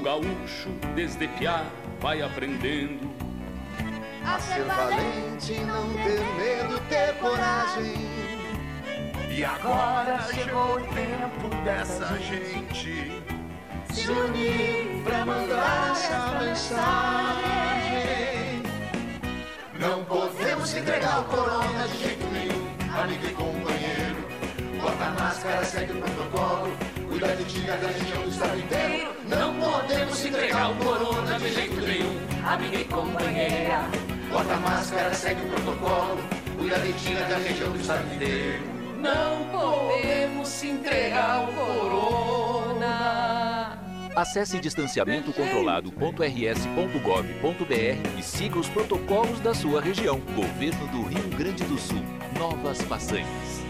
O gaúcho, desde piá, vai aprendendo a ser valente, não ter medo, ter coragem. E agora chegou o tempo dessa gente se unir pra mandar essa mensagem. Não podemos entregar o corona de jeito nenhum, amigo e companheiro. Bota a máscara, segue o protocolo, cuida de ti, da região do estado inteiro. Não podemos entregar o corona de jeito nenhum, amiga e companheira. Bota máscara, segue o protocolo, cuida de ti, da região do estado inteiro. Não podemos entregar o corona. Acesse distanciamentocontrolado.rs.gov.br e siga os protocolos da sua região. Governo do Rio Grande do Sul. Novas façanhas.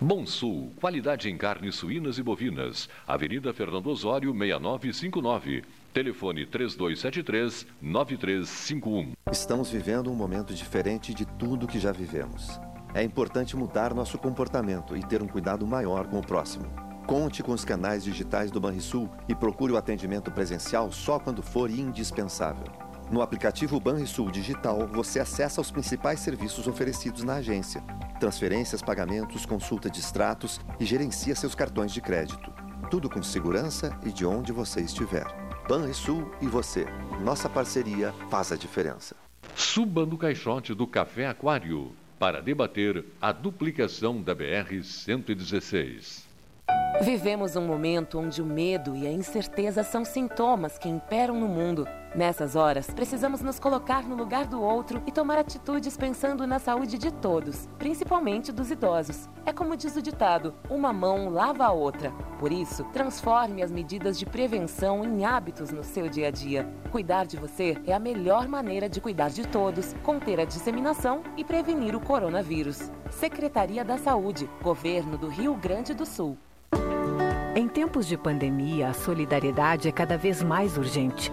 Monsul, qualidade em carnes suínas e bovinas. Avenida Fernando Osório, 6959. Telefone 3273-9351. Estamos vivendo um momento diferente de tudo que já vivemos. É importante mudar nosso comportamento e ter um cuidado maior com o próximo. Conte com os canais digitais do Banrisul e procure o atendimento presencial só quando for indispensável. No aplicativo Banrisul Digital, você acessa os principais serviços oferecidos na agência: transferências, pagamentos, consulta de extratos e gerencia seus cartões de crédito. Tudo com segurança e de onde você estiver. Banrisul e você. Nossa parceria faz a diferença. Suba no caixote do Café Aquário para debater a duplicação da BR-116. Vivemos um momento onde o medo e a incerteza são sintomas que imperam no mundo. Nessas horas, precisamos nos colocar no lugar do outro e tomar atitudes pensando na saúde de todos, principalmente dos idosos. É como diz o ditado: uma mão lava a outra. Por isso, transforme as medidas de prevenção em hábitos no seu dia a dia. Cuidar de você é a melhor maneira de cuidar de todos, conter a disseminação e prevenir o coronavírus. Secretaria da Saúde, Governo do Rio Grande do Sul. Em tempos de pandemia, a solidariedade é cada vez mais urgente.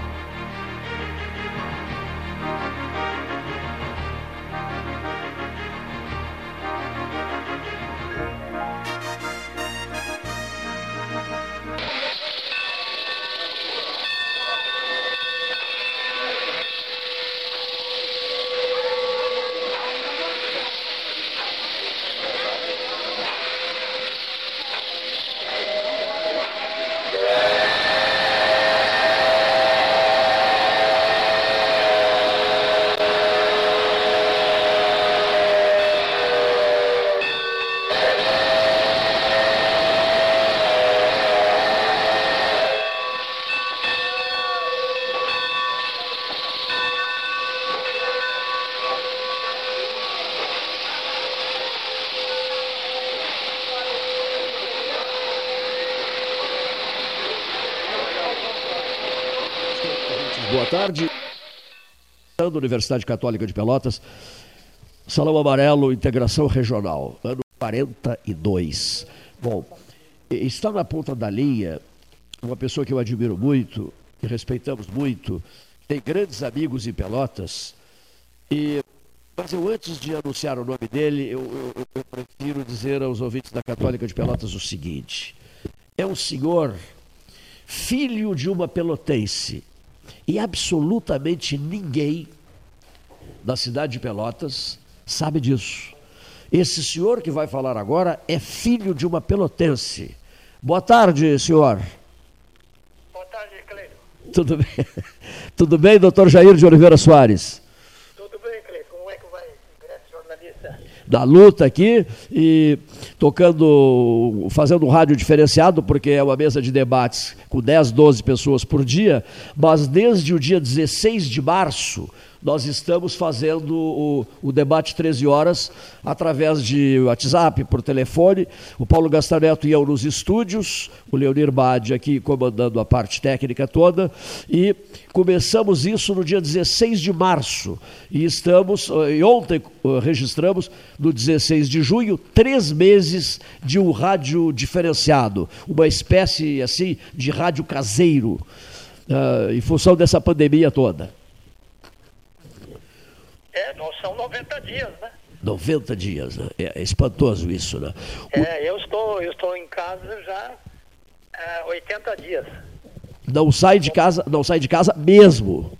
Tarde. Da Universidade Católica de Pelotas, Salão Amarelo, Integração Regional, ano 42. Bom, está na ponta da linha uma pessoa que eu admiro muito, que respeitamos muito, tem grandes amigos em Pelotas, e, mas eu antes de anunciar o nome dele, eu, eu, eu prefiro dizer aos ouvintes da Católica de Pelotas o seguinte: é um senhor filho de uma pelotense, e absolutamente ninguém da cidade de Pelotas sabe disso. Esse senhor que vai falar agora é filho de uma pelotense. Boa tarde, senhor. Boa tarde, Cleito. Tudo bem? Tudo bem, doutor Jair de Oliveira Soares? Tudo bem, Cleito. Como é que vai, jornalista? Da luta aqui e tocando, fazendo um rádio diferenciado, porque é uma mesa de debates com 10, 12 pessoas por dia, mas desde o dia 16 de março nós estamos fazendo o, o, debate 13 horas através de WhatsApp, por telefone. O Paulo Gastaneto e eu nos estúdios, o Leonir Bade aqui comandando a parte técnica toda. E começamos isso no dia 16 de março. E estamos, eh, e ontem eh, registramos, no 16 de junho, três meses de um rádio diferenciado, uma espécie assim de rádio caseiro, uh, em função dessa pandemia toda. É, não são 90 dias, né? 90 dias, né? É, espantoso isso, né? O... É, eu estou, eu estou em casa já é, 80 dias. Não sai de casa, não sai de casa mesmo?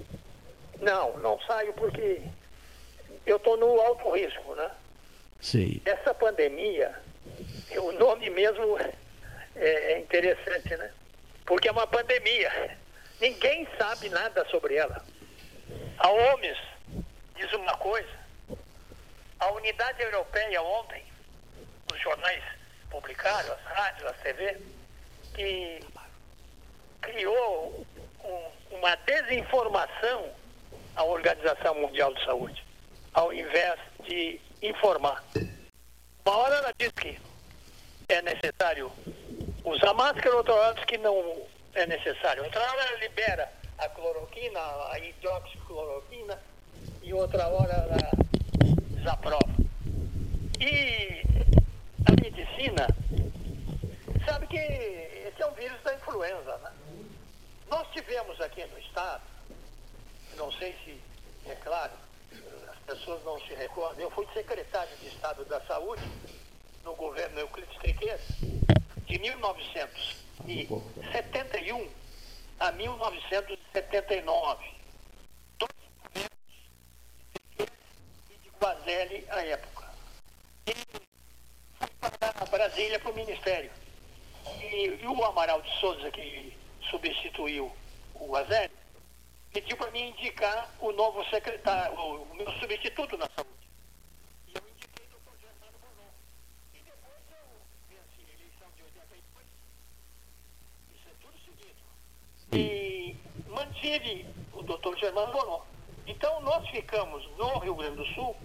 Não, não saio porque eu estou no alto risco, né? Sim. Essa pandemia, o nome mesmo é, é interessante, né? Porque é uma pandemia. Ninguém sabe nada sobre ela. A OMS diz uma coisa. A unidade europeia ontem, os jornais publicaram, as rádios, a TV, que criou um, uma desinformação à Organização Mundial de Saúde, ao invés de informar. Uma hora ela diz que é necessário usar máscara, outra hora diz que não é necessário. Outra hora ela libera a cloroquina, a hidroxicloroquina, e outra hora ela desaprova. E a medicina sabe que esse é um vírus da influenza, né? Nós tivemos aqui no estado, não sei se é claro, as pessoas não se recordam, eu fui secretário de Estado da Saúde no governo Euclides Triquet, de 1971 a 1979. Guazelli à época. E fui para Brasília para o Ministério. E, e o Amaral de Souza, que substituiu o Guazelli, pediu para mim indicar o novo secretário, o, meu substituto na saúde. E eu indiquei o doutor Germano Bonon. E depois eu venci a eleição de 82. Isso é tudo seguido. E mantive o doutor Germano Bonon. Então nós ficamos no Rio Grande do Sul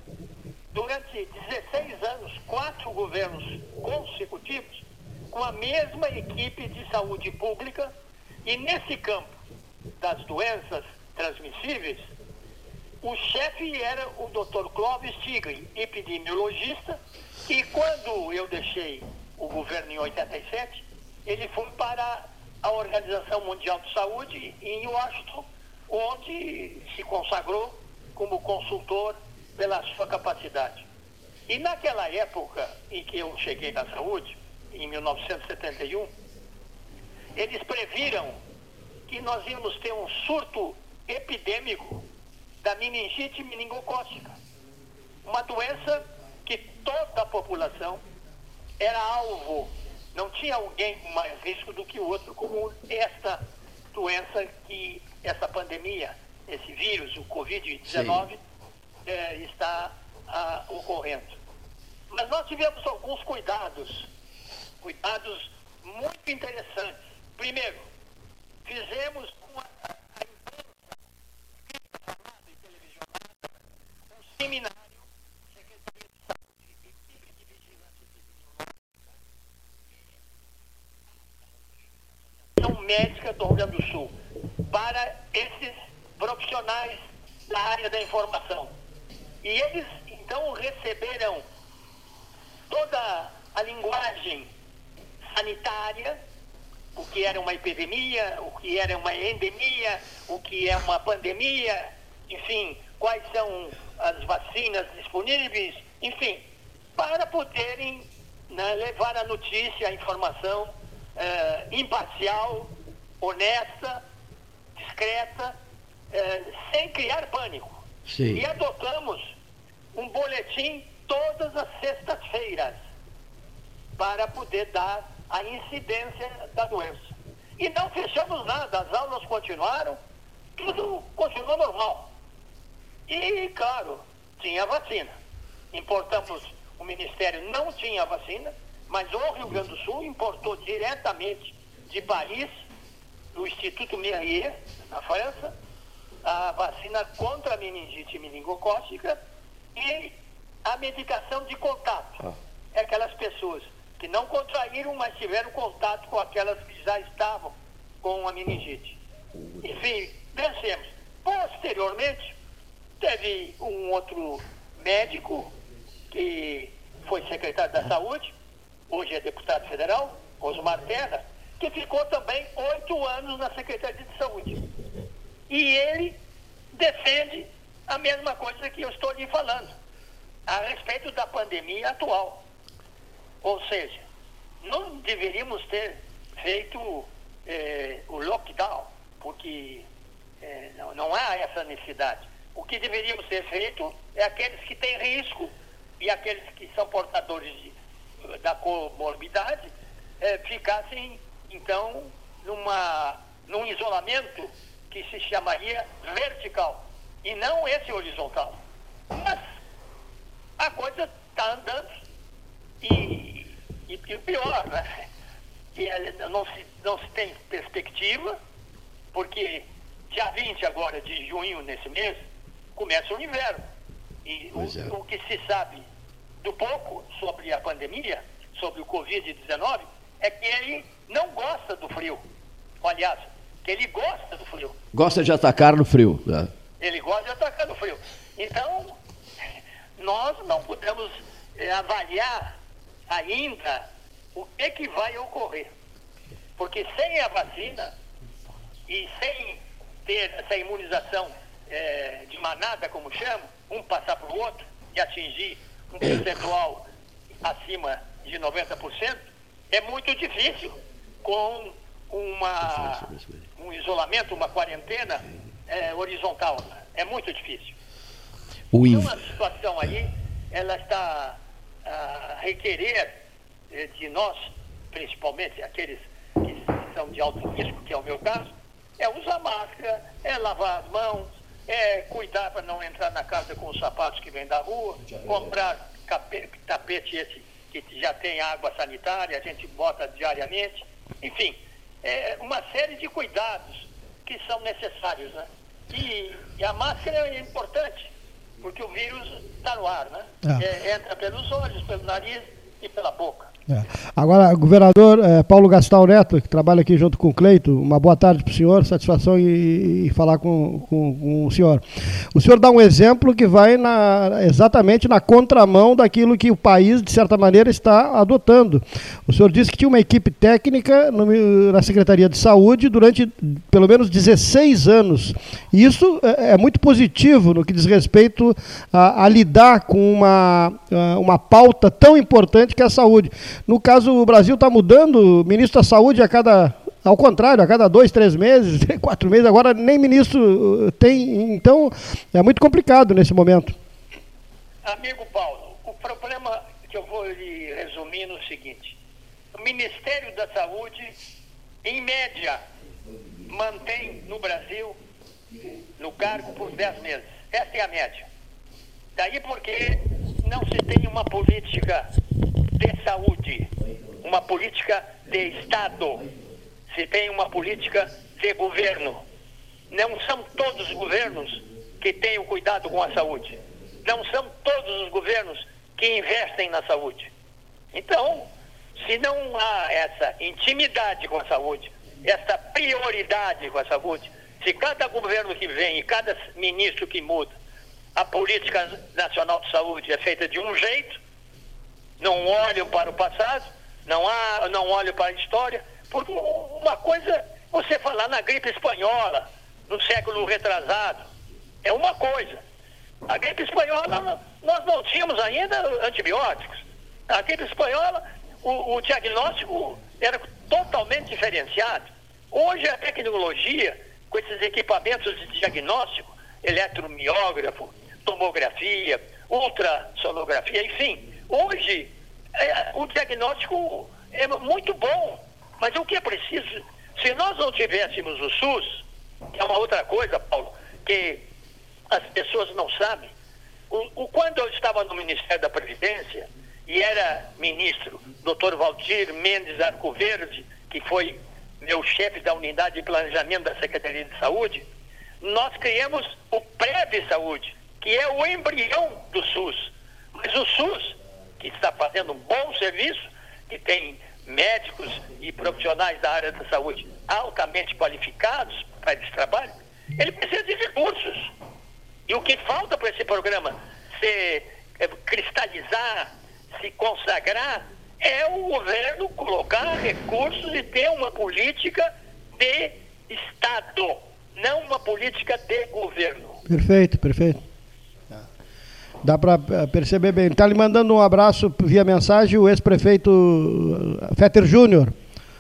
durante 16 anos, quatro governos consecutivos, com a mesma equipe de saúde pública e nesse campo das doenças transmissíveis, o chefe era o Dr. Clóvis Tigre, epidemiologista, e quando eu deixei o governo em 87, ele foi para a Organização Mundial de Saúde em Washington, onde se consagrou como consultor pela sua capacidade. E naquela época em que eu cheguei na saúde, em 1971, eles previram que nós íamos ter um surto epidêmico da meningite meningocócica. Uma doença que toda a população era alvo. Não tinha alguém com mais risco do que o outro, como esta doença que essa pandemia, esse vírus, o Covid-19, eh, está ah, ocorrendo. Mas nós tivemos alguns cuidados, cuidados muito interessantes. Primeiro, fizemos com a, a imprensa falada e televisionada um seminário, Secretaria de Saúde, equipe de vigilância epidemiológica, médica do Rio Grande do Sul, para esses profissionais da área da informação. E eles, então, receberam toda a linguagem sanitária, o que era uma epidemia, o que era uma endemia, o que é uma pandemia, enfim, quais são as vacinas disponíveis, enfim, para poderem né, levar a notícia, a informação eh, imparcial, honesta, discreta, eh, sem criar pânico. Sim. E adotamos um boletim todas as sextas-feiras para poder dar a incidência da doença. E não fechamos nada, as aulas continuaram, tudo continuou normal. E, claro, tinha vacina. Importamos, o Ministério não tinha vacina, mas o Rio Grande do Sul importou diretamente de Paris, do Instituto Merrier, na França, a vacina contra a meningite meningocócica e a medicação de contato. É aquelas pessoas que não contraíram, mas tiveram contato com aquelas que já estavam com a meningite. Enfim, vencemos. Posteriormente, teve um outro médico que foi secretário da Saúde, hoje é deputado federal, Osmar Terra, que ficou também oito anos na Secretaria de Saúde. E ele defende a mesma coisa que eu estou lhe falando, a respeito da pandemia atual. Ou seja, não deveríamos ter feito eh, o lockdown, porque eh, não, não há essa necessidade. O que deveríamos ter feito é aqueles que têm risco e aqueles que são portadores de, da comorbidade eh, ficassem, então, numa num isolamento que se chamaria vertical e não esse horizontal. Mas a coisa está andando e, e, e pior, né? Que não se, não se tem perspectiva, porque dia 20 agora de junho, nesse mês, começa o inverno. E o, é. o que se sabe do pouco sobre a pandemia, sobre o Covid-19, é que ele não gosta do frio. Aliás, que ele gosta do frio. Gosta de atacar no frio. Né? Ele gosta de atacar no frio. Então, nós não podemos é, avaliar ainda o que, que vai ocorrer. Porque sem a vacina e sem ter essa imunização é, de manada, como chamo, um passar para o outro e atingir um percentual acima de 90%, é muito difícil com uma, um isolamento, uma quarentena é, horizontal. É muito difícil. O então, a situação aí, ela está a requerer eh, de nós, principalmente aqueles que são de alto risco, que é o meu caso, é usar máscara, é lavar as mãos, é cuidar para não entrar na casa com os sapatos que vêm da rua, comprar tapete esse que já tem água sanitária, a gente bota diariamente, enfim, é uma série de cuidados que são necessários, né? E, e a máscara é importante, porque o vírus está no ar, né? É. É, entra pelos olhos, pelo nariz e pela boca. É. Agora, governador é, Paulo Gastal Neto, que trabalha aqui junto com o Cleito, uma boa tarde para o senhor, satisfação em, em falar com, com, com, o senhor. O senhor dá um exemplo que vai na, exatamente na contramão daquilo que o país, de certa maneira, está adotando. O senhor disse que tinha uma equipe técnica no, na Secretaria de Saúde durante pelo menos 16 anos. E isso é, é muito positivo no que diz respeito a, a lidar com uma, uma pauta tão importante que é a saúde. No caso, o Brasil está mudando, ministro da Saúde a cada. Ao contrário, a cada dois, três meses, quatro meses, agora nem ministro uh, tem. Então, é muito complicado nesse momento. Amigo Paulo, o problema que eu vou lhe resumir no seguinte: o Ministério da Saúde, em média, mantém no Brasil no cargo por dez meses. Essa é a média. Daí porque não se tem uma política de saúde, uma política de Estado, se tem uma política de governo. Não são todos os governos que têm o cuidado com a saúde. Não são todos os governos que investem na saúde. Então, se não há essa intimidade com a saúde, essa prioridade com a saúde, se cada governo que vem e cada ministro que muda, a política nacional de saúde é feita de um jeito, não olham para o passado, não, há, não olham para a história, porque uma coisa você falar na gripe espanhola, no século retrasado, é uma coisa. A gripe espanhola, nós não tínhamos ainda antibióticos. A gripe espanhola, o, o diagnóstico era totalmente diferenciado. Hoje a tecnologia, com esses equipamentos de diagnóstico, eletromiógrafo, tomografia, ultrassonografia, enfim, Hoje, é, o diagnóstico é muito bom, mas o que é preciso? Se nós não tivéssemos o SUS, que é uma outra coisa, Paulo, que as pessoas não sabem, o, o, quando eu estava no Ministério da Previdência e era ministro, doutor Valdir Mendes Arcoverde, que foi meu chefe da unidade de planejamento da Secretaria de Saúde, nós criamos o PREV Saúde, que é o embrião do SUS. Mas o SUS que está fazendo um bom serviço, que tem médicos e profissionais da área da saúde altamente qualificados para esse trabalho, ele precisa de recursos. E o que falta para esse programa se é, cristalizar, se consagrar, é o governo colocar recursos e ter uma política de Estado, não uma política de governo. Perfeito, perfeito. Dá para eh, perceber bem. Está lhe mandando um abraço via mensagem o ex-prefeito eh, Fetter Júnior.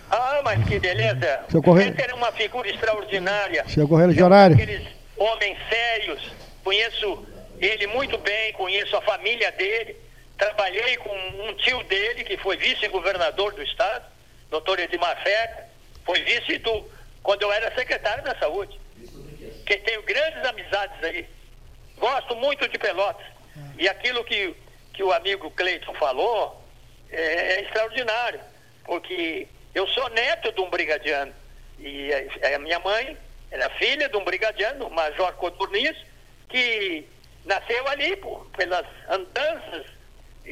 Ah, mas que beleza. Seu Correio... Fetter é uma figura extraordinária. Seu correligionário. É um homens sérios. Conheço ele muito bem, conheço a família dele. Trabalhei com um tio dele, que foi vice-governador do estado, doutor Edmar Fetter. Foi vice do quando eu era secretário da Saúde. Que tenho grandes amizades aí. Gosto muito de Pelotas. E aquilo que, que o amigo Cleiton falou é, é extraordinário. Porque eu sou neto de um brigadiano. E a, a minha mãe era filha de um brigadiano, o Major Coturnis, que nasceu ali por, pelas andanças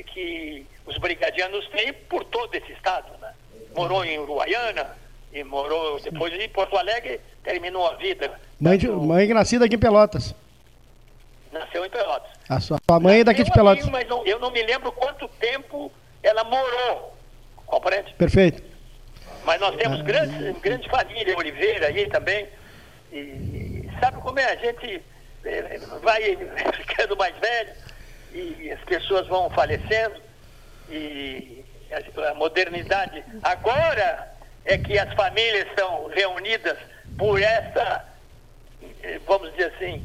que os brigadianos têm por todo esse estado. Né? Morou em Uruguaiana e morou depois em Porto Alegre, terminou a vida. Mãe, de, mãe nascida aqui em Pelotas. Nasceu em Pelotas. A sua, sua mãe é daqui de Pelotas. Mas não, eu não me lembro quanto tempo ela morou. Compreende? Perfeito. Mas nós temos ah, grandes, grande família Oliveira aí também. E, sabe como é? A gente é, vai ficando mais velho e as pessoas vão falecendo e a modernidade agora é que as famílias estão reunidas por essa, eh, vamos dizer assim,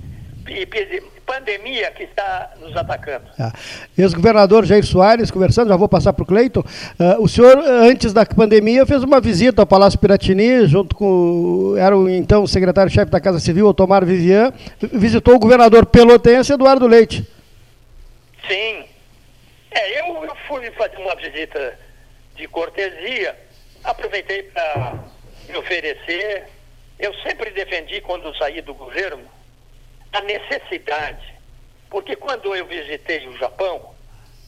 pandemia que está nos atacando. Ah. Ex-governador Jair Soares, conversando, já vou passar para o Cleiton. Uh, o senhor, antes da pandemia, fez uma visita ao Palácio Piratini, junto com, era o então secretário-chefe da Casa Civil, Otomar Vivian, visitou o governador pelotense, Eduardo Leite. Sim. É, eu, eu fui fazer uma visita de cortesia, aproveitei para me oferecer. Eu sempre defendi, quando saí do governo, a necessidade. Porque quando eu visitei o Japão,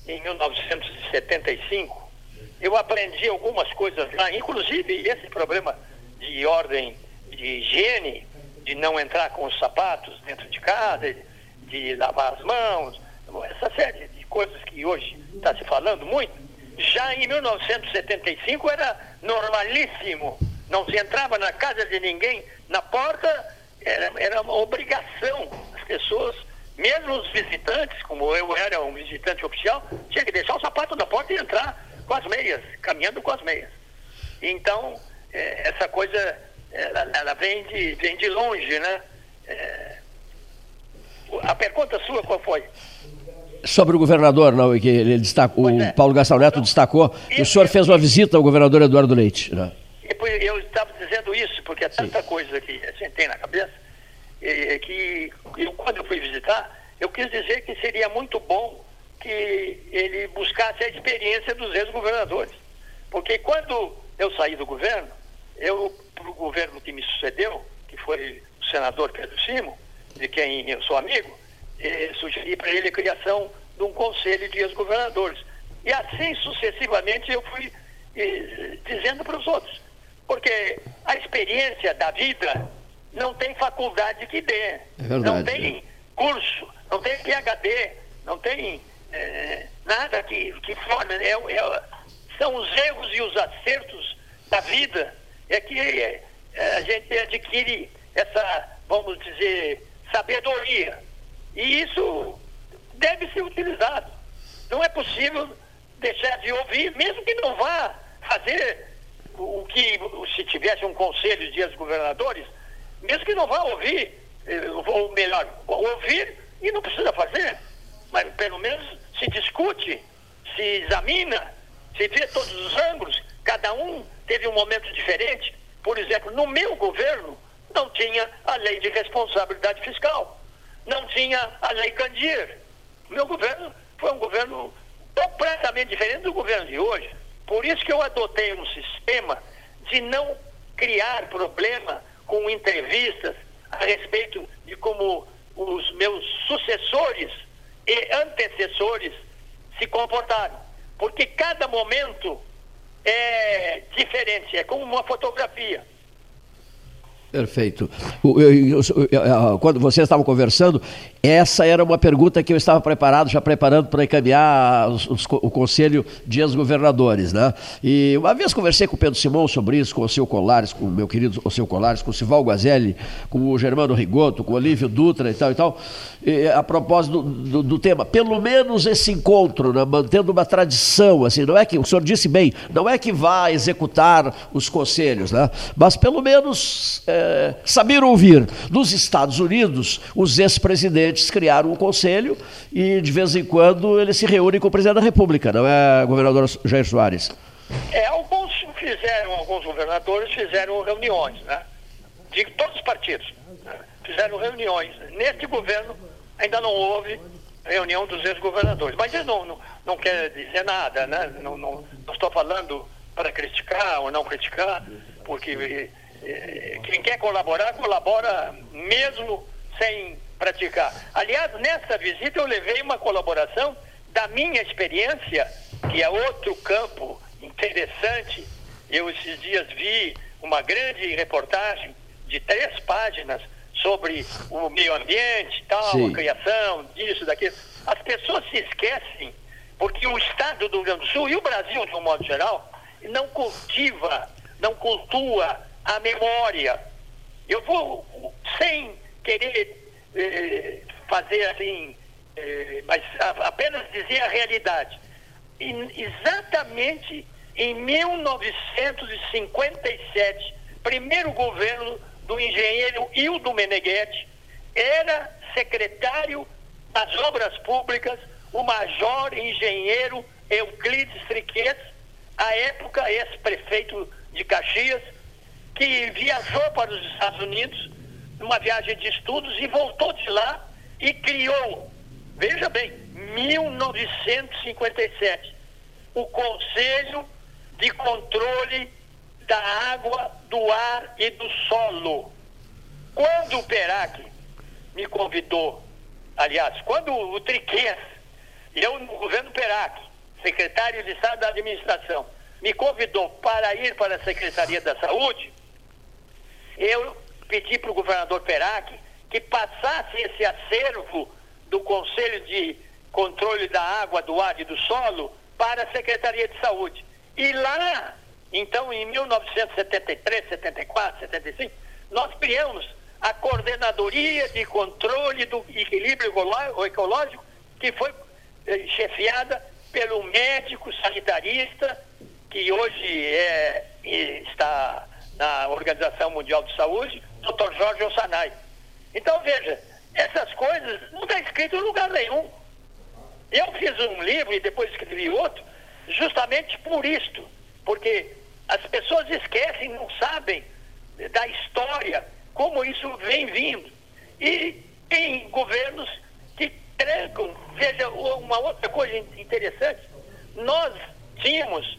em 1975, eu aprendi algumas coisas lá, inclusive esse problema de ordem de higiene, de não entrar com os sapatos dentro de casa, de lavar as mãos, essa série de coisas que hoje está se falando muito. Já em 1975 era normalíssimo, não se entrava na casa de ninguém, na porta era, era uma obrigação. As pessoas, mesmo os visitantes, como eu era um visitante oficial, tinha que deixar o sapato na porta e entrar com as meias, caminhando com as meias. Então, é, essa coisa, ela, ela, vem, de, vem de longe, né? É, a pergunta sua qual foi? Sobre o governador, não, que ele destacou, o é. Paulo Gastão Neto destacou que o senhor fez uma visita ao governador Eduardo Leite. Né? Eu estava dizendo isso, porque é tanta Sim. coisa que a gente tem na cabeça, que eu, quando eu fui visitar, eu quis dizer que seria muito bom que ele buscasse a experiência dos ex-governadores. Porque quando eu saí do governo, eu, para o governo que me sucedeu, que foi o senador Pedro Simo, de quem eu sou amigo, eh, sugeri para ele a criação de um conselho de ex-governadores. E assim sucessivamente eu fui eh, dizendo para os outros. Porque a experiência da vida não tem faculdade que dê. É verdade, não tem é. curso, não tem PHD, não tem eh, nada que, que forme. É, é, são os erros e os acertos da vida é que eh, a gente adquire essa, vamos dizer, sabedoria. E isso deve ser utilizado. Não é possível deixar de ouvir, mesmo que não vá fazer o que, se tivesse um conselho de ex-governadores, mesmo que não vá ouvir, eh, ou melhor, ouvir e não precisa fazer, mas pelo menos se discute, se examina, se vê todos os ângulos, cada um teve um momento diferente. Por exemplo, no meu governo não tinha a lei de responsabilidade fiscal não tinha a lei Candir. Meu governo foi um governo completamente diferente do governo de hoje. Por isso que eu adotei um sistema de não criar problema com entrevistas a respeito de como os meus sucessores e antecessores se comportaram. Porque cada momento é diferente, é como uma fotografia. Perfeito. quando vocês estavam conversando, essa era uma pergunta que eu estava preparado, já preparando para encaminhar os, os, o Conselho de Ex-Governadores. Né? E uma vez conversei com o Pedro Simão sobre isso, com o seu Colares, com o meu querido o seu Colares, com o Sival Guazelli, com o Germano Rigoto, com o Olívio Dutra e tal e tal, e, a propósito do, do, do, tema. Pelo menos esse encontro, né, mantendo uma tradição, assim, não é que, o senhor disse bem, não é que vá executar os conselhos, né? mas pelo menos é, saber ouvir. Nos Estados Unidos, os ex-presidentes eles criaram um conselho e de vez em quando ele se reúne com o presidente da República, não é, governador Jair Soares? É, alguns fizeram, alguns governadores fizeram reuniões, né? de todos os partidos. Né? Fizeram reuniões. Neste governo ainda não houve reunião dos ex-governadores. Mas isso não, não, não, quer dizer nada, né? Não, não, não estou falando para criticar ou não criticar, porque eh, quem quer colaborar, colabora mesmo sem praticar. Aliás, nessa visita eu levei uma colaboração da minha experiência, que é outro campo interessante. Eu esses dias vi uma grande reportagem de três páginas sobre o meio ambiente, tal, Sim. a criação, disso, daquilo. As pessoas se esquecem, porque o Estado do Rio Grande do Sul e o Brasil, de um modo geral, não cultiva, não cultua a memória. Eu vou, sem querer eh, fazer assim, eh, mas apenas dizer a realidade. Exatamente em 1957, primeiro governo do engenheiro Hildo Meneghetti, era secretário das Obras Públicas o major engenheiro Euclides Triquet, à época ex-prefeito de Caxias, que viajou para os Estados Unidos numa viagem de estudos e voltou de lá e criou, veja bem, 1957, o Conselho de Controle da Água, do Ar e do Solo. Quando o PERAC me convidou, aliás, quando o Triquet, eu no governo PERAC, secretário de Estado da Administração, me convidou para ir para a Secretaria da Saúde, eu pedi para o governador Perac que passasse esse acervo do Conselho de Controle da Água, do Ar e do Solo para a Secretaria de Saúde. E lá, então, em 1973, 74, 75, nós criamos a Coordenadoria de Controle do Equilíbrio Ecológico, que foi eh, chefiada pelo médico sanitarista, que hoje é, está na Organização Mundial de Saúde, Dr. Jorge Ossanai. Então, veja, essas coisas não está escrito em lugar nenhum. Eu fiz um livro e depois escrevi outro, justamente por isto, porque as pessoas esquecem, não sabem da história, como isso vem vindo. E tem governos que trancam. Veja, uma outra coisa interessante, nós tínhamos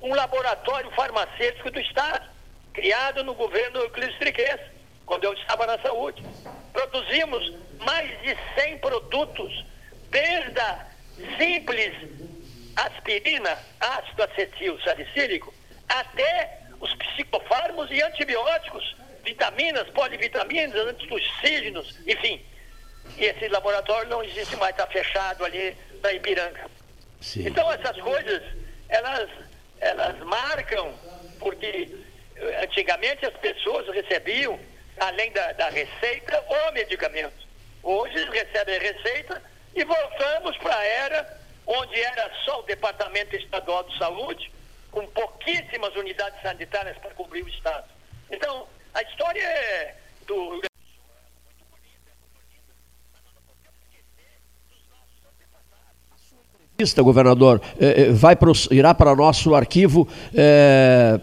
um laboratório farmacêutico do Estado, criado no governo Euclides Triquez, quando eu estava na saúde. Produzimos mais de 100 produtos, desde a simples aspirina, ácido acetil salicílico, até os psicofármacos e antibióticos, vitaminas, polivitaminas, antitussígenos, enfim. E esse laboratório não existe mais, está fechado ali na Ipiranga. Sim. Então essas coisas, elas, elas marcam, porque antigamente as pessoas recebiam, além da, da receita, o medicamento. Hoje eles recebem a receita e voltamos para a era onde era só o Departamento Estadual de Saúde, com pouquíssimas unidades sanitárias para cobrir o Estado. Então, a história é do governador, eh, eh, vai pro, irá para nosso arquivo é,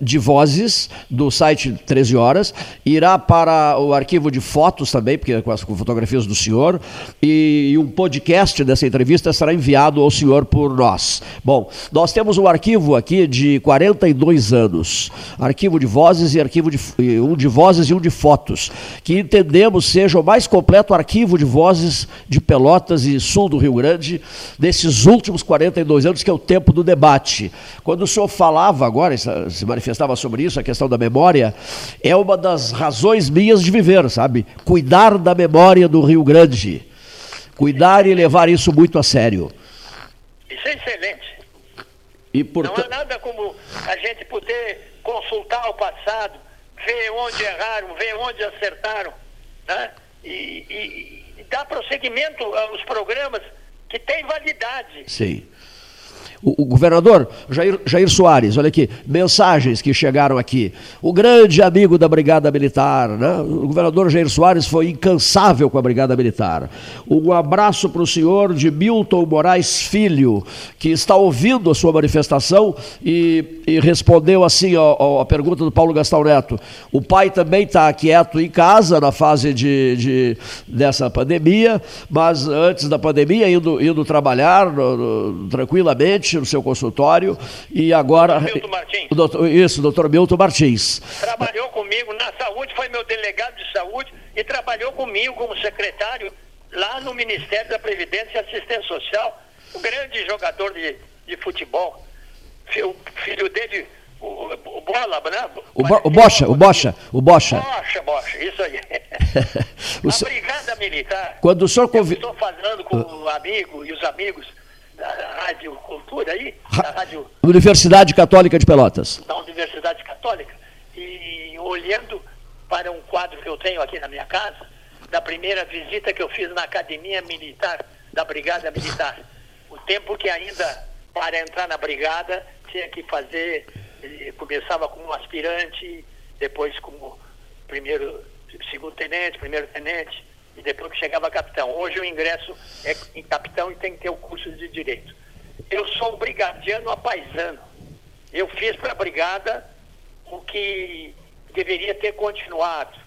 de vozes do site 13 horas, irá para o arquivo de fotos também, porque com as fotografias do senhor, e, um podcast dessa entrevista será enviado ao senhor por nós. Bom, nós temos um arquivo aqui de 42 anos, arquivo de vozes e arquivo de um de vozes e um de fotos, que entendemos seja o mais completo arquivo de vozes de Pelotas e sul do Rio Grande desses nesses últimos 42 anos, que é o tempo do debate. Quando o senhor falava agora, se manifestava sobre isso, a questão da memória, é uma das razões minhas de viver, sabe? Cuidar da memória do Rio Grande. Cuidar e levar isso muito a sério. Isso é excelente. E por Não há nada como a gente poder consultar o passado, ver onde erraram, ver onde acertaram, né? e, e, e dar prosseguimento aos programas que tem validade. Sim. O, o, governador Jair, Jair Soares, olha aqui, mensagens que chegaram aqui. O grande amigo da Brigada Militar, né? o governador Jair Soares foi incansável com a Brigada Militar. Um abraço para o senhor de Milton Moraes Filho, que está ouvindo a sua manifestação e, e respondeu assim a pergunta do Paulo Gastão Neto. O pai também está quieto em casa na fase de, de, dessa pandemia, mas antes da pandemia, indo, indo trabalhar no, no, tranquilamente no seu consultório e agora. Milton Martins. Doutor, isso, doutor Milton Martins. Trabalhou comigo na saúde, foi meu delegado de saúde e trabalhou comigo como secretário lá no Ministério da Previdência e Assistência Social. Um grande jogador de, de futebol. O filho dele, o, o Bola, né? O, bo, o Bocha, o Bocha, o Bocha. Bocha, Bocha, isso aí. o a Brigada Militar. Quando o senhor convidou. Estou falando com o amigo e os amigos da Rádio Cultura aí, da Rádio... Universidade Católica de Pelotas. Da Universidade Católica. E olhando para um quadro que eu tenho aqui na minha casa, da primeira visita que eu fiz na Academia Militar, da Brigada Militar. O tempo que ainda, para entrar na Brigada, tinha que fazer, começava como aspirante, depois como primeiro, segundo tenente, primeiro tenente, e depois que chegava capitão. Hoje o ingresso é em capitão e tem que ter o curso de direito. Eu sou brigadiano apaisano. Eu fiz para a brigada o que deveria ter continuado.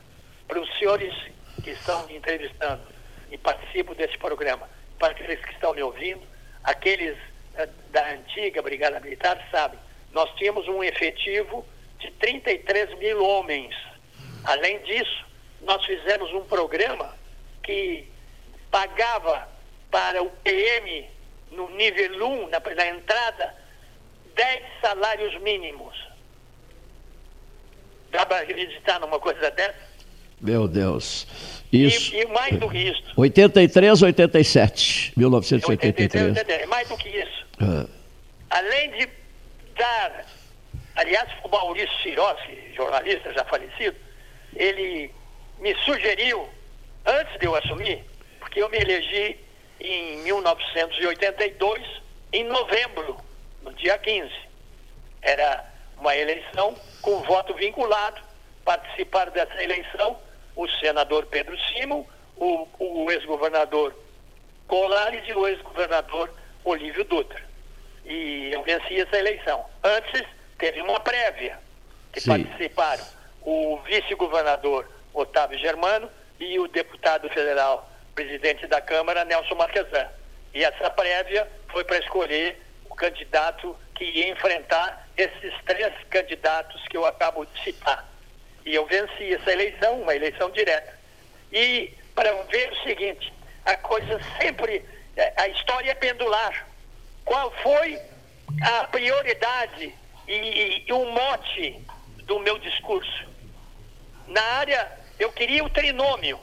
Para os senhores que estão me entrevistando e participam desse programa, para aqueles que estão me ouvindo, aqueles eh, da antiga Brigada Militar sabem, nós tínhamos um efetivo de 33 mil homens. Além disso, nós fizemos um programa que pagava para o PM no nível 1, na, na entrada, 10 salários mínimos. Dá para acreditar numa coisa dessa? Meu Deus. Isso. E, e, mais do que isso. 83, 87. 1983. 83, mais do que isso. Ah. Além de dar. Aliás, o Maurício Siroski, jornalista já falecido, ele me sugeriu antes de eu assumir, porque eu me elegi em 1982, em novembro, no dia 15. Era uma eleição com voto vinculado. Participaram dessa eleição o senador Pedro Simon, o, o ex-governador Colares e o ex-governador Olívio Dutra. E eu venci essa eleição. Antes, teve uma prévia que Sim. participaram o vice-governador Otávio Germano e o deputado federal, presidente da Câmara, Nelson Marquesan. E essa prévia foi para escolher o candidato que ia enfrentar esses três candidatos que eu acabo de citar. E eu venci essa eleição, uma eleição direta. E para ver o seguinte, a coisa sempre, a história é pendular. Qual foi a prioridade e, e o mote do meu discurso? Na área eu queria o trinômio,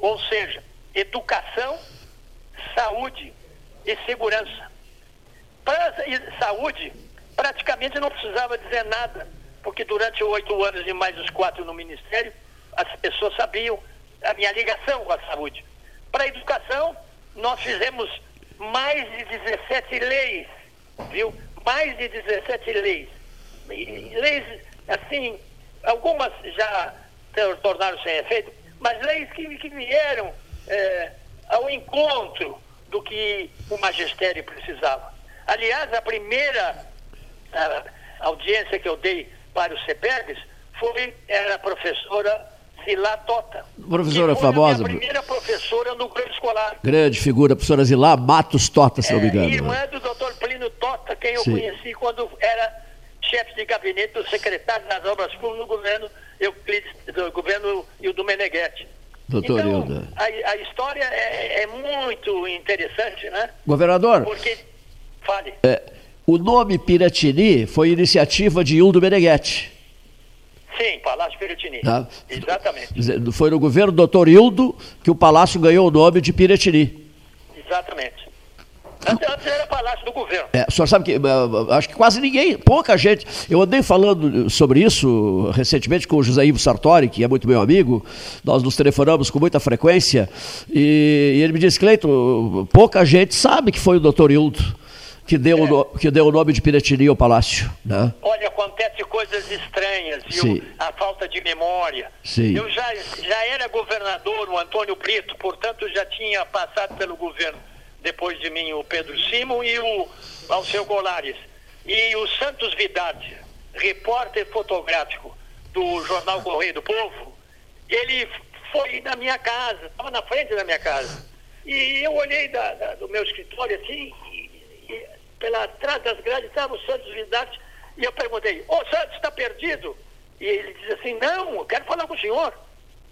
ou seja, educação, saúde e segurança. Para saúde, praticamente não precisava dizer nada, porque durante oito anos e mais os quatro no Ministério, as pessoas sabiam a minha ligação com a saúde. Para a educação, nós fizemos mais de 17 leis, viu? Mais de 17 leis. Leis, assim, algumas já tornaram sem efeito, mas leis que, que vieram é, ao encontro do que o magistério precisava. Aliás, a primeira a, audiência que eu dei para os CEPERBs foi, era a professora Zilá Tota. Professora que foi famosa. A primeira professora no grupo escolar. Grande figura, professora Zilá Matos Tota, se é, não me engano. Irmã do doutor Plínio Tota, quem eu Sim. conheci quando era chefe de gabinete do secretário das obras públicas no governo Euclides, do governo Hildo Meneghetti. Doutor então, Hilda. A, a história é, é, muito interessante, né? Governador. Porque, fale. É, o nome Piratini foi iniciativa de Hildo Meneghetti. Sim, Palácio Piratini. Tá? Exatamente. Foi no governo do doutor Hildo que o palácio ganhou o nome de Piratini. Exatamente. Antes, antes era palácio do governo. É, o senhor sabe que eh, acho que quase ninguém, pouca gente. Eu andei falando sobre isso recentemente com o José Ivo Sartori, que é muito meu amigo. Nós nos telefonamos com muita frequência. E, e ele me disse, Cleito, pouca gente sabe que foi o doutor Hildo. que deu, é. o, que deu o nome de Piratini ao palácio. Né? Olha, acontece coisas estranhas, viu? A falta de memória. Sim. Eu já, já era governador, o Antônio Brito, portanto já tinha passado pelo governo depois de mim o Pedro Simon e o Alceu Golares. E o Santos Vidarte, repórter fotográfico do jornal Correio do Povo, ele foi na minha casa, estava na frente da minha casa. E eu olhei da, da, do meu escritório assim, e, e pela trás das grades estava o Santos Vidarte, e eu perguntei, ô Santos, está perdido? E ele disse assim, não, eu quero falar com o senhor.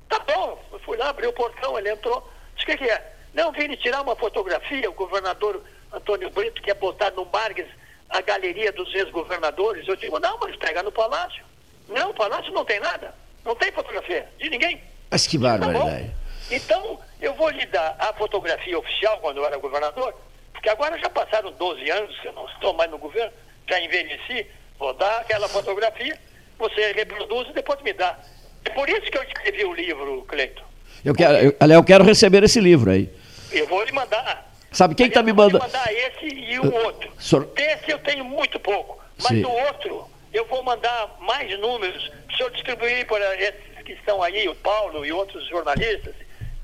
Tá bom, eu fui lá, abri o portão, ele entrou, disse, o que, que é? Não, vim tirar uma fotografia, o governador Antônio Brito quer botar no Marques a galeria dos ex-governadores. Eu digo, não, mas pega no palácio. Não, o palácio não tem nada, não tem fotografia de ninguém. Mas que barbaridade. Tá então, eu vou lhe dar a fotografia oficial quando eu era governador, porque agora já passaram 12 anos que eu não estou mais no governo, já envelheci, vou dar aquela fotografia, você reproduz e depois me dá. É por isso que eu escrevi o livro, Cleito. Eu quero, eu, aliás, eu quero receber esse livro aí. Eu vou lhe mandar. Sabe quem está me mandando? Eu vou mandar esse e o outro. Sor... Desse eu tenho muito pouco, mas Sim. do outro eu vou mandar mais números para o senhor distribuir para esses que estão aí, o Paulo e outros jornalistas.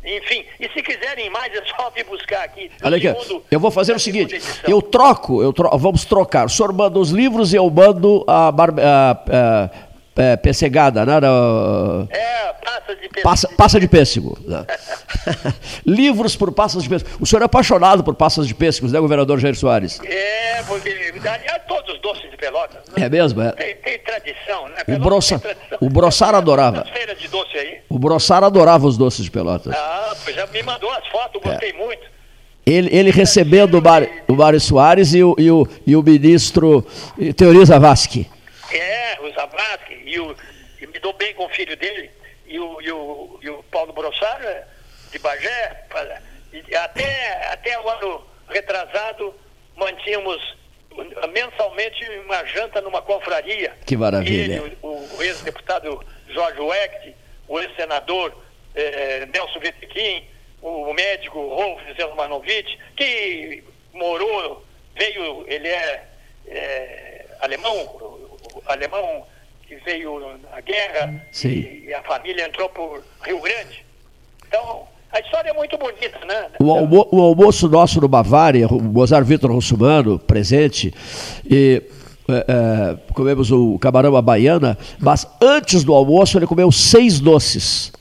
Enfim, e se quiserem mais, é só vir buscar aqui. Olha aqui, segundo, eu vou fazer o seguinte: eu troco, eu tro vamos trocar. O senhor manda os livros e eu mando a, barba, a, a é, pessegada, né? É, passa de pêssego. Passa, passa de pêssego. Né? Livros por passas de pêssego. O senhor é apaixonado por passas de pêssegos, né, governador Jair Soares? É, porque, aliás, todos os doces de Pelotas. Né? É mesmo, é? Tem, tem tradição, né? o, brossa, tradição. o Brossar adorava. De doce aí. O Brossar adorava os doces de Pelotas. Ah, já me mandou as fotos, gostei é. muito. Ele, ele recebendo o, Bar, o Mário Soares e o, e o, e o ministro Teori Zavascki. É, o Zavascki e, o, e me dou bem com o filho dele, e o, e o, e o Paulo Brossaro, de Bagé, até, até o ano retrasado, mantínhamos mensalmente uma janta numa confraria. Que maravilha. Ele, o, o ex-deputado Jorge Wecht, o ex-senador eh, Nelson Vitequim, o médico Rolf Zelmanovic, que morou, veio, ele é, é alemão, alemão que veio na guerra Sim. e a família entrou por Rio Grande. Então, a história é muito bonita, né? O, almo o almoço nosso no Bavária, o Mozart Vitor Russumano, presente, e é, é, comemos o camarão à baiana, mas antes do almoço ele comeu seis doces.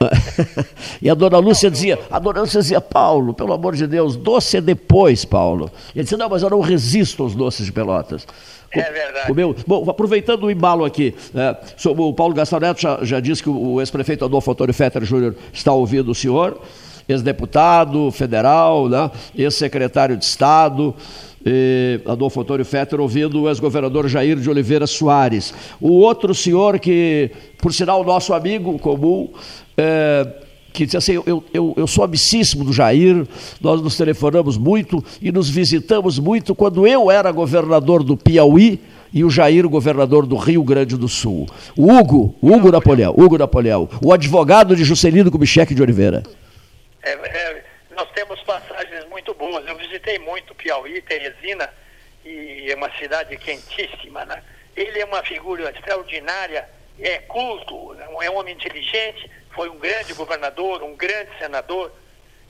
e a dona Lúcia dizia, a dona Lúcia dizia, Paulo, pelo amor de Deus, doce é depois, Paulo. E ele disse, não, mas eu não resisto aos doces de Pelotas. É verdade. Comeu. Bom, aproveitando o embalo aqui, é, o Paulo Gastão Neto já, já disse que o ex-prefeito Adolfo Antônio Fetter Júnior está ouvindo o senhor, ex-deputado federal, né, ex-secretário de Estado. E Adolfo Antônio Fetter ouvindo o ex-governador Jair de Oliveira Soares. O outro senhor que, por sinal, nosso amigo comum, é, que disse assim: eu, eu, eu sou amicíssimo do Jair, nós nos telefonamos muito e nos visitamos muito quando eu era governador do Piauí e o Jair, governador do Rio Grande do Sul. O Hugo, Hugo Napoleão, Hugo Napoleão, o advogado de Juscelino Kubitschek de Oliveira. É, é, nós temos passagens muito boas. Eu visitei muito Piauí, Teresina, e é uma cidade quentíssima. Né? Ele é uma figura extraordinária, é culto, é um homem inteligente, foi um grande governador, um grande senador,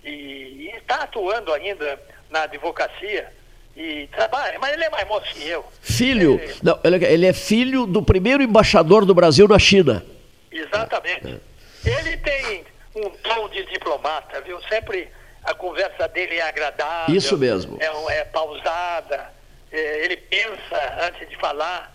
e, está atuando ainda na advocacia e trabalha, mas ele é mais moço que eu. Filho, ele, não, ele é filho do primeiro embaixador do Brasil na China. Exatamente. Ele tem um tom de diplomata, viu? Sempre a conversa dele é agradável. Isso mesmo. É, é pausada, é, ele pensa antes de falar.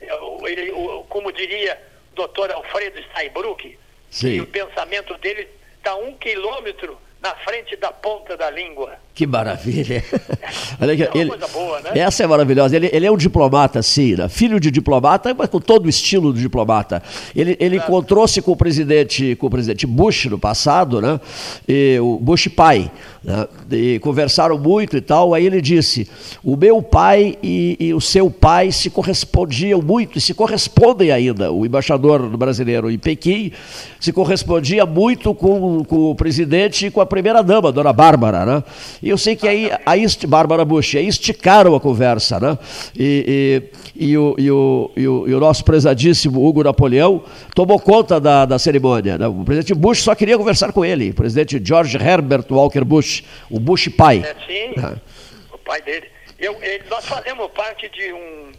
É, ele, como diria o doutor Alfredo Steinbrück, Sim. E o pensamento dele está um quilômetro na frente da ponta da língua. Que maravilha. Olha aqui, é ele, coisa boa, né? Essa é maravilhosa. Ele, ele é um diplomata, sim, né? filho de diplomata, mas com todo o estilo do diplomata. Ele, ele encontrou-se com o presidente, com o presidente Bush no passado, né? E o Bush pai, né? E conversaram muito e tal. Aí ele disse: o meu pai e, e o seu pai se correspondiam muito e se correspondem ainda. O embaixador brasileiro em Pequim se correspondia muito com, com o presidente e com a primeira dama, Dona Bárbara, né? E eu sei que aí, aí Bárbara Bush, aí esticaram a conversa, né? E, e, e, o, e, o, e, o, e o nosso prezadíssimo Hugo Napoleão tomou conta da, da cerimônia. Né? O presidente Bush só queria conversar com ele, o presidente George Herbert Walker Bush, o Bush pai. É, sim, é. o pai dele. Eu, ele, nós fazemos parte de um,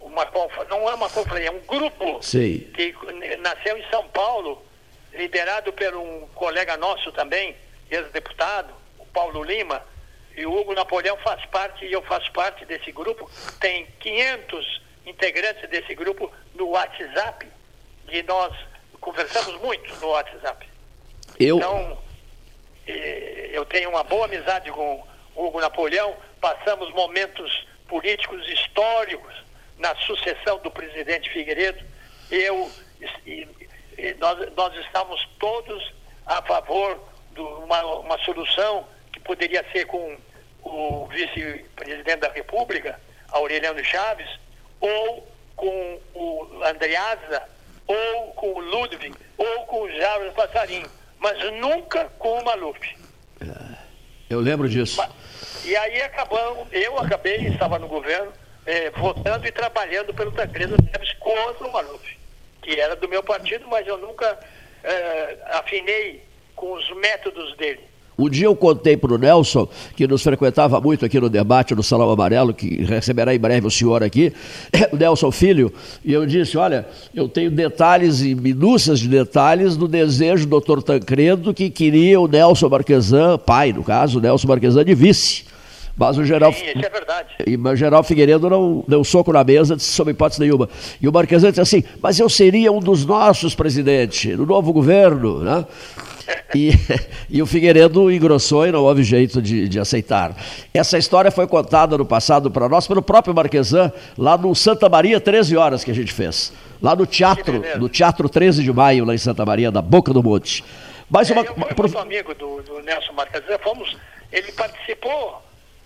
uma não é uma conferência, é um grupo Sim. que nasceu em São Paulo, liderado por um colega nosso também, ex-deputado, Paulo Lima, e o Hugo Napoleão faz parte, e eu faço parte desse grupo. Tem 500 integrantes desse grupo no WhatsApp, e nós conversamos muito no WhatsApp. Eu... Então, eh, eu tenho uma boa amizade com o Hugo Napoleão, passamos momentos políticos históricos na sucessão do presidente Figueiredo. Eu e, e nós, nós estamos todos a favor de uma, uma solução que poderia ser com o vice-presidente da República, Aureliano Chaves, ou com o Andreasa, ou com o Ludwig, ou com o Jairo Passarinho, mas nunca com o Maluf. Eu lembro disso. E aí acabamos, eu acabei, estava no governo, eh, votando e trabalhando pelo Tancredo Neves contra o Maluf, que era do meu partido, mas eu nunca eh, afinei com os métodos dele. Um dia eu contei para o Nelson, que nos frequentava muito aqui no debate no Salão Amarelo, que receberá em breve o senhor aqui, o Nelson Filho, e eu disse: Olha, eu tenho detalhes e minúcias de detalhes do desejo do doutor Tancredo, que queria o Nelson Marquesan, pai, no caso, o Nelson Marquesan de vice. Mas o geral, Sim, isso é verdade. E o geral Figueiredo não deu um soco na mesa, disse, sob hipótese nenhuma. E o Marquesan disse assim: Mas eu seria um dos nossos, presidente, no novo governo, né? E, e, o Figueiredo engrossou e não houve jeito de, de, aceitar. Essa história foi contada no passado para nós pelo próprio Marquesan, lá no Santa Maria, 13 horas que a gente fez. Lá no teatro, no Teatro 13 de Maio, lá em Santa Maria, da Boca do Monte. Mas é, uma, eu fui muito amigo do, do Nelson Marquesan, fomos, ele participou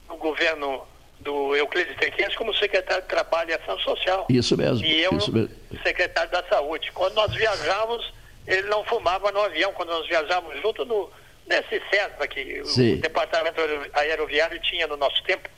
no governo do Euclides Tequens como secretário de Trabalho e Ação Social. Isso mesmo. E eu, mesmo. secretário da Saúde. Quando nós viajávamos, ele não fumava no avião, quando nós viajávamos junto no, nesse César que Sim. o departamento aeroviário tinha no nosso tempo.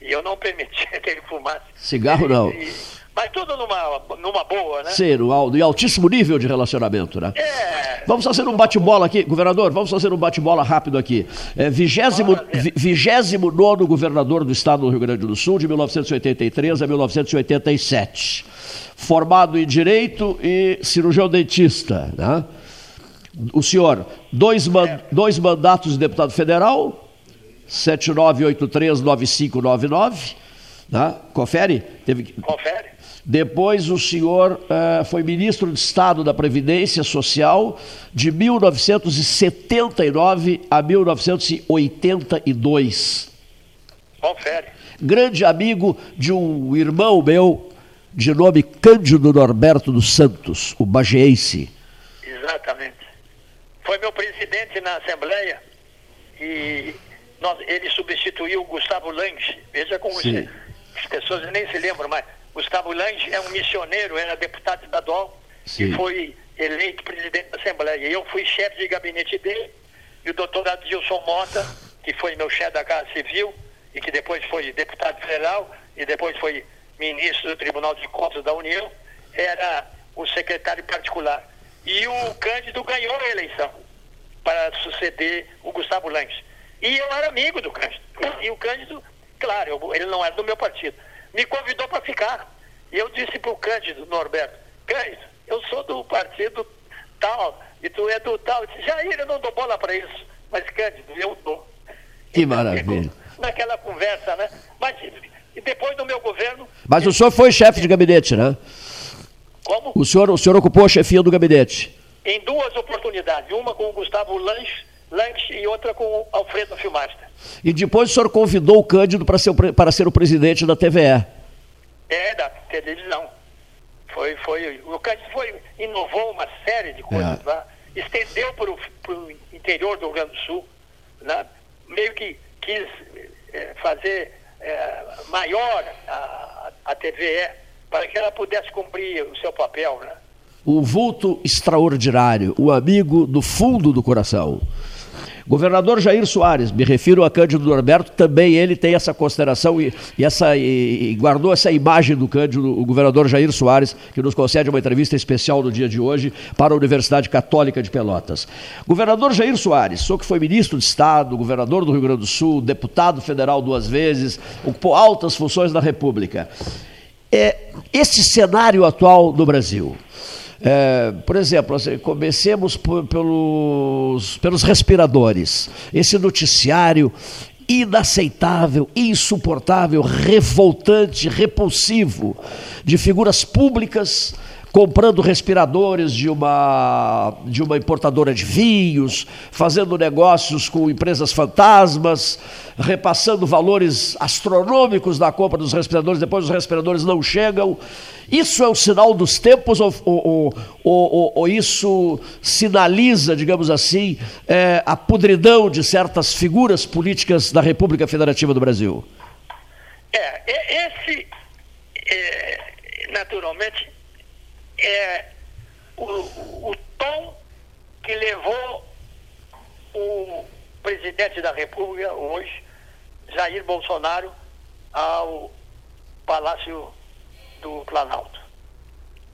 E eu não permitia que ele fumasse. Cigarro não. E, mas tudo numa, numa boa, né? Ser, no, altíssimo nível de relacionamento, né? É. Vamos fazer um bate-bola aqui, governador, vamos fazer um bate-bola rápido aqui. É, vigésimo, vigésimo nono governador do estado do Rio Grande do Sul, de 1983 a 1987. Formado em Direito e cirurgião dentista, né? O senhor, dois, man, dois mandatos de deputado federal, 79839599, né? Confere? Teve... Confere. Depois o senhor uh, foi ministro de Estado da Previdência Social de 1979 a 1982. Confere. Grande amigo de um irmão meu de nome Cândido Norberto dos Santos, o bageense. Exatamente. Foi meu presidente na Assembleia e nós, ele substituiu o Gustavo Lange. Veja como você, as pessoas nem se lembram mais Gustavo Lange é um missioneiro, era deputado estadual Sim. e foi eleito presidente da Assembleia. Eu fui chefe de gabinete dele e o doutor Adilson Mota, que foi meu chefe da Casa Civil e que depois foi deputado federal e depois foi ministro do Tribunal de Contas da União, era o secretário particular. E o Cândido ganhou a eleição para suceder o Gustavo Lange. E eu era amigo do Cândido. E o Cândido, claro, ele não era do meu partido me convidou para ficar. E eu disse para o Cândido Norberto, Cândido, eu sou do partido tal, e tu é do tal. Eu disse, Jair, eu não dou bola para isso. Mas, Cândido, eu dou. Que maravilha. Naquela conversa, né? Mas, e depois do meu governo... Mas o senhor foi chefe de gabinete, né? Como? O senhor, o senhor ocupou a chefia do gabinete. Em duas oportunidades. Uma com o Gustavo Lanche, Lanche e outra com o Alfredo Filmaster. E depois o senhor convidou o Cândido para ser, o, para ser o presidente da TVE. É, da televisão. Foi, foi, o Cândido foi, inovou uma série de coisas é. lá, estendeu para o interior do Rio Grande do Sul, né? meio que quis é, fazer é, maior a, a TVE para que ela pudesse cumprir o seu papel. Né? O vulto extraordinário, o amigo do fundo do coração. Governador Jair Soares, me refiro a Cândido Norberto, também ele tem essa consideração e, e essa, e, e guardou essa imagem do Cândido, o governador Jair Soares, que nos concede uma entrevista especial no dia de hoje para a Universidade Católica de Pelotas. Governador Jair Soares, sou que foi ministro de Estado, governador do Rio Grande do Sul, deputado federal duas vezes, ocupou altas funções na República. É, esse cenário atual do Brasil, é, por exemplo, assim, comecemos por, pelos, pelos respiradores. Esse noticiário inaceitável, insuportável, revoltante, repulsivo de figuras públicas comprando respiradores de uma, de uma importadora de vinhos, fazendo negócios com empresas fantasmas, repassando valores astronômicos na compra dos respiradores, depois os respiradores não chegam. Isso é o sinal dos tempos ou, ou, ou, ou isso sinaliza, digamos assim, é, a podridão de certas figuras políticas da República Federativa do Brasil? É, esse, é, naturalmente, é o, o tom que levou o presidente da República hoje, Jair Bolsonaro, ao Palácio do Planalto.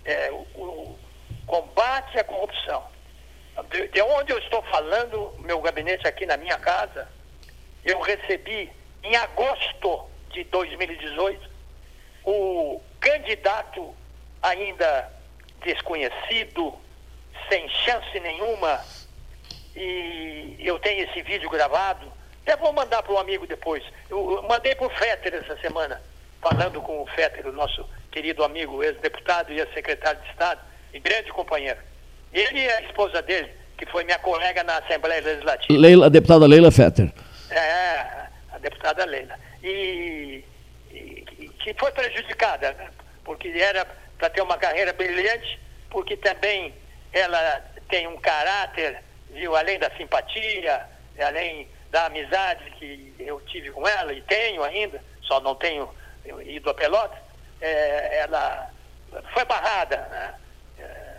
É, o, o combate à corrupção. De, de, onde eu estou falando, meu gabinete aqui na minha casa, eu recebi em agosto de 2018 o candidato ainda desconhecido, sem chance nenhuma, e eu tenho esse vídeo gravado. Até vou mandar para um amigo depois. Eu, mandei para o Fetter essa semana, falando com o Fetter, o nosso querido amigo, ex-deputado e ex-secretário de Estado, e grande companheiro. Ele e a esposa dele, que foi minha colega na Assembleia Legislativa. Leila, a deputada Leila Fetter. É, a deputada Leila. E, e que foi prejudicada, né? porque era para ter uma carreira brilhante, porque também ela tem um caráter, viu, além da simpatia, além da amizade que eu tive com ela e tenho ainda, só não tenho ido a Pelotas, é, ela foi barrada né? é,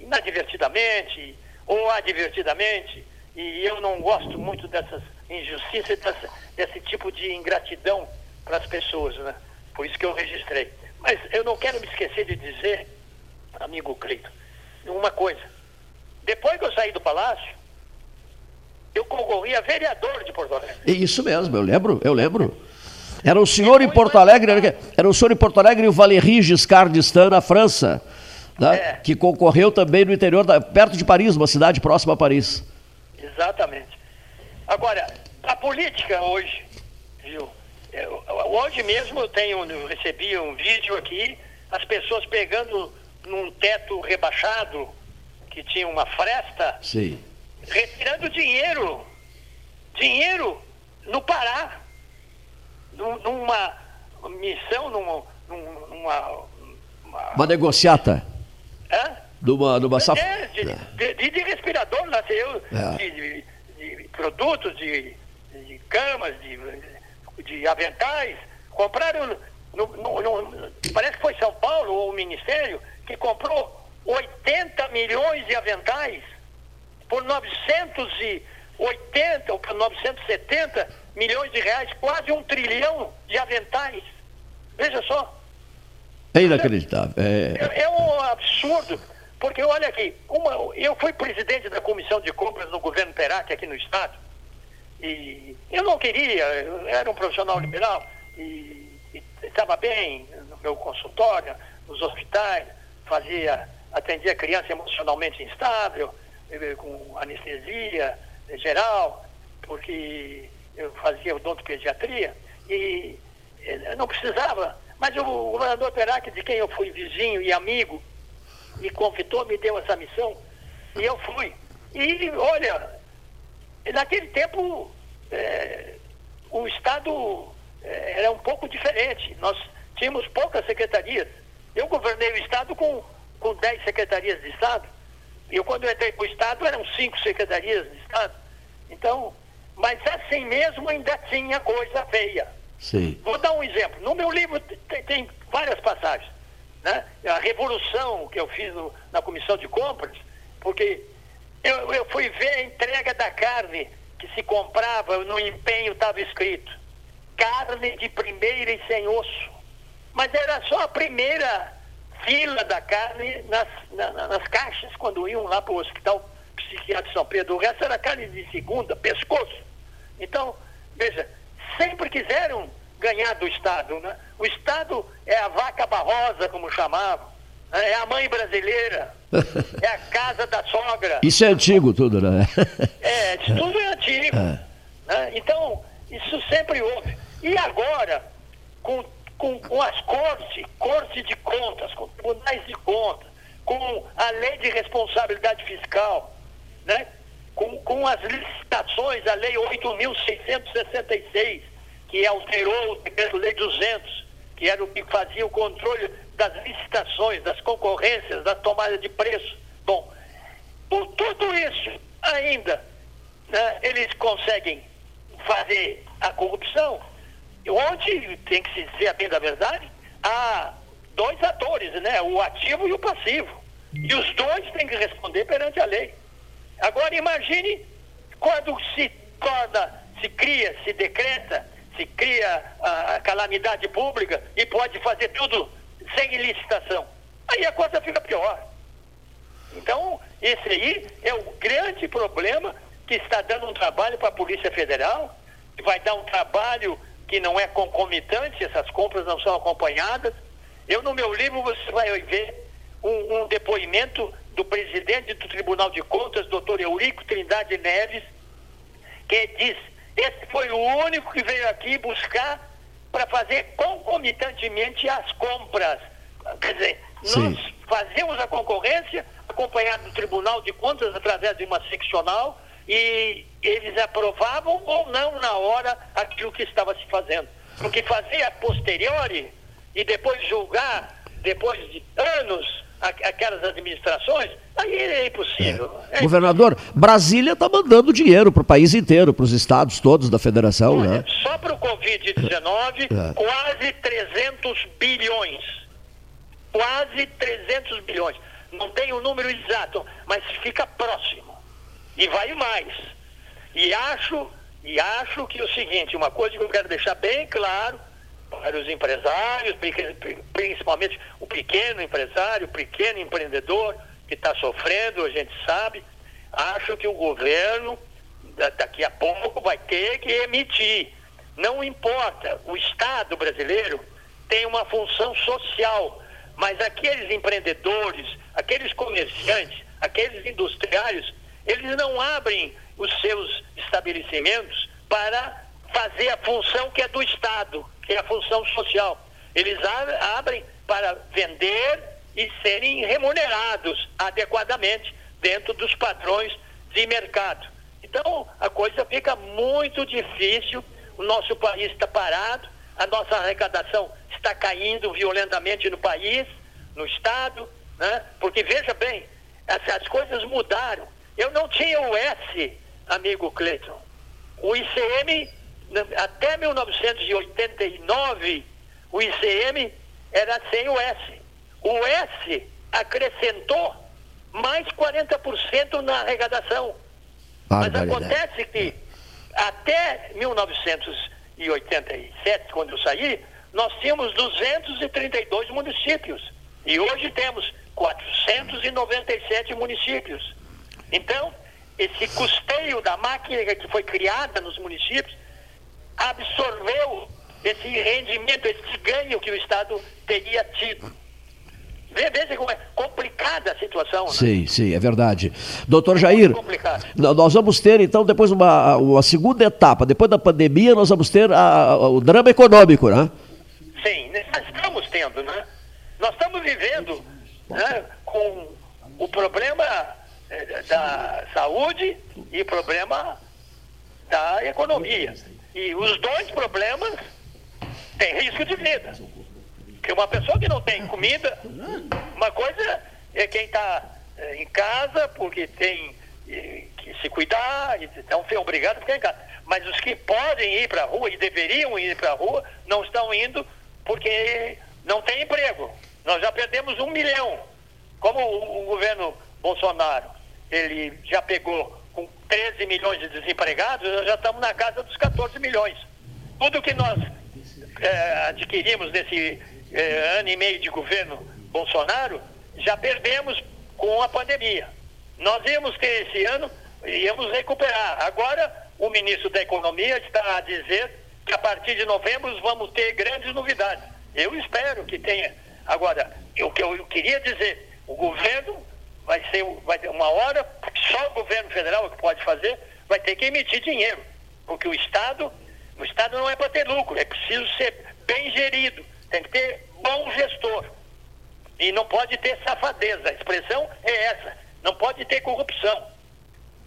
inadvertidamente ou advertidamente, e eu não gosto muito dessas injustiças, desse tipo de ingratidão para as pessoas, né? por isso que eu registrei. Mas eu não quero me esquecer de dizer, amigo Cleito, uma coisa. Depois que eu saí do palácio, eu concorri a vereador de Porto Alegre. Isso mesmo, eu lembro, eu lembro. Era o senhor em Porto Alegre, era o senhor em Porto Alegre e o Valéry Giscard d'Estaing na França, né, é. que concorreu também no interior, da, perto de Paris, uma cidade próxima a Paris. Exatamente. Agora, a política hoje, viu? Hoje mesmo eu tenho, eu recebi um vídeo aqui, as pessoas pegando num teto rebaixado, que tinha uma fresta, Sim. retirando dinheiro. Dinheiro no Pará. Numa missão, numa. numa uma, uma negociata. Hã? Numa, numa saf... é, de, de, de, de, respirador, nasceu, é. de, de, produtos, de, de camas, de de aventais, compraram, no, no, no, parece que foi São Paulo ou o Ministério, que comprou 80 milhões de aventais por 980 ou por 970 milhões de reais, quase um trilhão de aventais. Veja só. É inacreditável. É, é, é um absurdo. Porque olha aqui, uma, eu fui presidente da comissão de compras no governo Perac aqui no estado. E eu não queria, eu era um profissional liberal e estava bem no meu consultório, nos hospitais, fazia, atendia criança emocionalmente instável, eh, com anestesia geral, porque eu fazia odontopediatria e eh, não precisava. Mas o governador Perac, de quem eu fui vizinho e amigo, me convidou, me deu essa missão e eu fui. E olha, naquele tempo, é, o Estado é, era um pouco diferente. Nós tínhamos poucas secretarias. Eu governei o Estado com, com 10 secretarias de Estado. E eu, quando entrei para o Estado, eram cinco secretarias de Estado. Então, mas assim mesmo ainda tinha coisa feia. Sim. Vou dar um exemplo. No meu livro tem, tem várias passagens. Né? A revolução que eu fiz no, na comissão de compras, porque Eu, eu fui ver a entrega da carne que se comprava, no empenho estava escrito: carne de primeira e sem osso. Mas era só a primeira fila da carne nas, na, nas caixas, quando iam lá para o hospital psiquiátrico São Pedro. O resto era carne de segunda, pescoço. Então, veja, sempre quiseram ganhar do Estado. Né? O Estado é a vaca barrosa, como chamavam. Né? É a mãe brasileira. É a casa da sogra. Isso é antigo tudo, né? é, isso tudo é antigo. É. Né? Então, isso sempre houve. E agora, com, com, com as cortes, cortes de contas, com tribunais de contas, com a lei de responsabilidade fiscal, né? com, com as licitações, a lei 8.666, que alterou o decreto-lei 200, que era o que fazia o controle das licitações, das concorrências, das tomadas de preço. Bom, por tudo isso, ainda, né, eles conseguem fazer a corrupção, onde, tem que se dizer a bem da verdade, há dois atores, né, o ativo e o passivo. E os dois têm que responder perante a lei. Agora imagine quando se torna, se cria, se decreta, se cria a, calamidade pública e pode fazer tudo sem licitação. Aí a coisa fica pior. Então, esse aí é o grande problema que está dando um trabalho para a Polícia Federal, que vai dar um trabalho que não é concomitante, essas compras não são acompanhadas. Eu, no meu livro, você vai ver um, um depoimento do presidente do Tribunal de Contas, doutor Eurico Trindade Neves, que diz: esse foi o único que veio aqui buscar para fazer concomitantemente as compras. Quer dizer, Sim. nós fazemos a concorrência, acompanhado do Tribunal de Contas através de uma seccional, e eles aprovavam ou não na hora aquilo que estava se fazendo. Porque fazer a posteriori e depois julgar, depois de anos, aquelas administrações, aí é impossível. É. Governador, Brasília está mandando dinheiro para o país inteiro, para os estados todos da federação, Olha, né? Só para o Covid-19, é. quase 300 bilhões. Quase 300 bilhões. Não tem o um número exato, mas fica próximo. E vai mais. E acho, e acho que o seguinte, uma coisa que eu quero deixar bem claro, para os empresários, principalmente o pequeno empresário, o pequeno empreendedor que está sofrendo, a gente sabe. Acho que o governo daqui a pouco vai ter que emitir. Não importa, o Estado brasileiro tem uma função social, mas aqueles empreendedores, aqueles comerciantes, aqueles industriários, eles não abrem os seus estabelecimentos para fazer a função que é do Estado é a função social. Eles abrem para vender e serem remunerados adequadamente dentro dos padrões de mercado. Então, a coisa fica muito difícil, o nosso país está parado, a nossa arrecadação está caindo violentamente no país, no Estado, né? porque veja bem, as, as coisas mudaram. Eu não tinha o S, amigo Cleiton. O ICM até 1989, o ICM era sem o S. O S acrescentou mais 40% na arrecadação. Mas acontece que até 1987, quando eu saí, nós tínhamos 232 municípios. E hoje temos 497 municípios. Então, esse custeio da máquina que foi criada nos municípios absorveu esse rendimento, esse ganho que o Estado teria tido. Veja como é complicada a situação. Né? Sim, sim, é verdade. Doutor Jair, nós vamos ter então depois uma, uma segunda etapa, depois da pandemia nós vamos ter a, a, o drama econômico, né? Sim, nós estamos tendo, né? Nós estamos vivendo né, com o problema eh, da saúde e o problema da economia. E os dois problemas têm risco de vida. Porque uma pessoa que não tem comida, uma coisa é quem está é, em casa porque tem que se cuidar, então foi obrigado a ficar em casa. Mas os que podem ir para a rua e deveriam ir para a rua, não estão indo porque não tem emprego. Nós já perdemos um milhão, como o, governo Bolsonaro. ele já pegou 13 milhões de desempregados, nós já estamos na casa dos 14 milhões. Tudo que nós é, adquirimos nesse é, ano e meio de governo Bolsonaro, já perdemos com a pandemia. Nós íamos ter esse ano, íamos recuperar. Agora, o ministro da Economia está a dizer que a partir de novembro vamos ter grandes novidades. Eu espero que tenha. Agora, o que eu queria dizer, o governo vai ser vai ter uma hora, só o governo federal é que pode fazer, vai ter que emitir dinheiro. Porque o Estado, o Estado não é para ter lucro, é preciso ser bem gerido, tem que ter bom gestor. E não pode ter safadeza, a expressão é essa, não pode ter corrupção.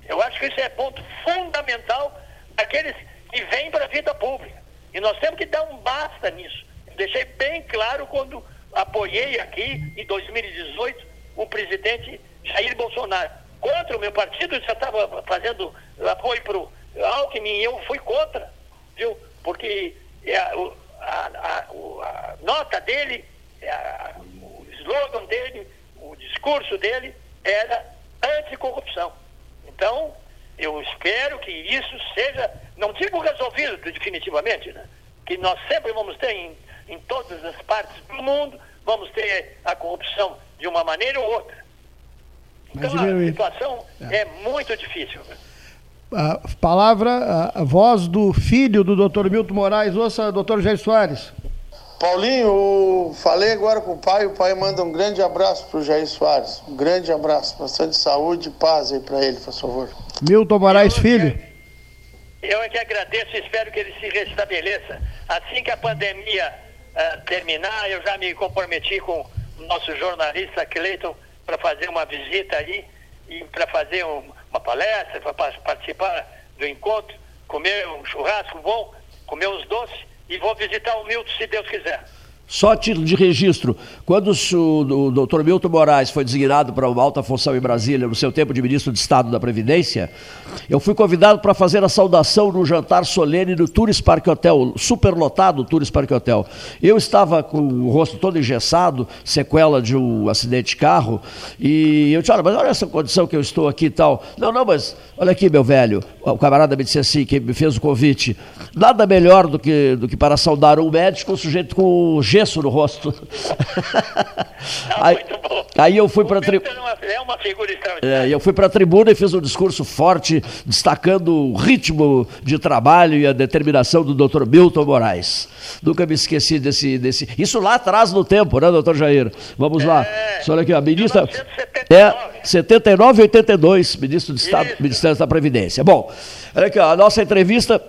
Eu acho que isso é ponto fundamental daqueles que vêm para a vida pública. E nós temos que dar um basta nisso. Eu deixei bem claro quando apoiei aqui, em 2018, o presidente Jair Bolsonaro. Contra o meu partido, já estava fazendo apoio para o Alckmin e eu fui contra, viu? Porque a, a, a, a nota dele, o slogan dele, o discurso dele era anticorrupção. Então, eu espero que isso seja, não digo resolvido definitivamente, né? que nós sempre vamos ter em, em todas as partes do mundo, vamos ter a corrupção de uma maneira ou outra. Então a situação é. é muito difícil. A palavra, a voz do filho do Dr. Milton Moraes, ouça, doutor Jair Soares. Paulinho, falei agora com o pai, o pai manda um grande abraço para o Jair Soares. Um grande abraço, bastante saúde e paz aí para ele, por favor. Milton Moraes Filho. Eu é que agradeço e espero que ele se restabeleça. Assim que a pandemia uh, terminar, eu já me comprometi com o nosso jornalista Cleiton para fazer uma visita aí e para fazer um, uma palestra, para participar do encontro, comer um churrasco bom, comer uns doces e vou visitar o Milton, se Deus quiser. Só título de registro, quando o, o doutor Milton Moraes foi designado para uma alta função em Brasília, no seu tempo de ministro de Estado da Previdência, eu fui convidado para fazer a saudação no jantar solene do Tourist Park Hotel, superlotado Tourist Park Hotel. Eu estava com o rosto todo engessado, sequela de um acidente de carro, e eu disse, olha, mas olha essa condição que eu estou aqui e tal. Não, não, mas olha aqui, meu velho, o camarada me disse assim, que me fez o convite, nada melhor do que, do que para saudar um médico, um sujeito com gesso no rosto. aí, aí, eu fui para a tribuna. É uma figura extraordinária. É, eu fui para a tribuna e fiz um discurso forte, destacando o ritmo de trabalho e a determinação do Dr. Milton Moraes. Nunca me esqueci desse, desse. Isso lá atrás no tempo, né, doutor Jair? Vamos é, lá. Olha aqui, a ministra. 1979. É 79 e 82, ministro de Estado, Isso. Ministério da Previdência. Bom, olha aqui, ó, a nossa entrevista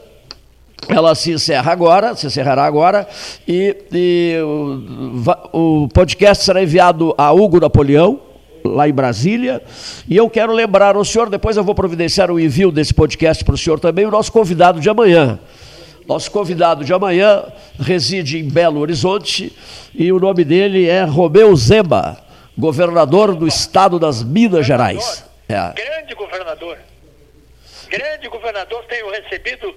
ela se encerra agora, se encerrará agora, e, e o, o, podcast será enviado a Hugo Napoleão, lá em Brasília, e eu quero lembrar ao senhor, depois eu vou providenciar o envio desse podcast para o senhor também, o nosso convidado de amanhã. Nosso convidado de amanhã reside em Belo Horizonte e o nome dele é Romeu Zema, governador do estado das Minas Gerais. É. Grande governador. Grande governador, tenho recebido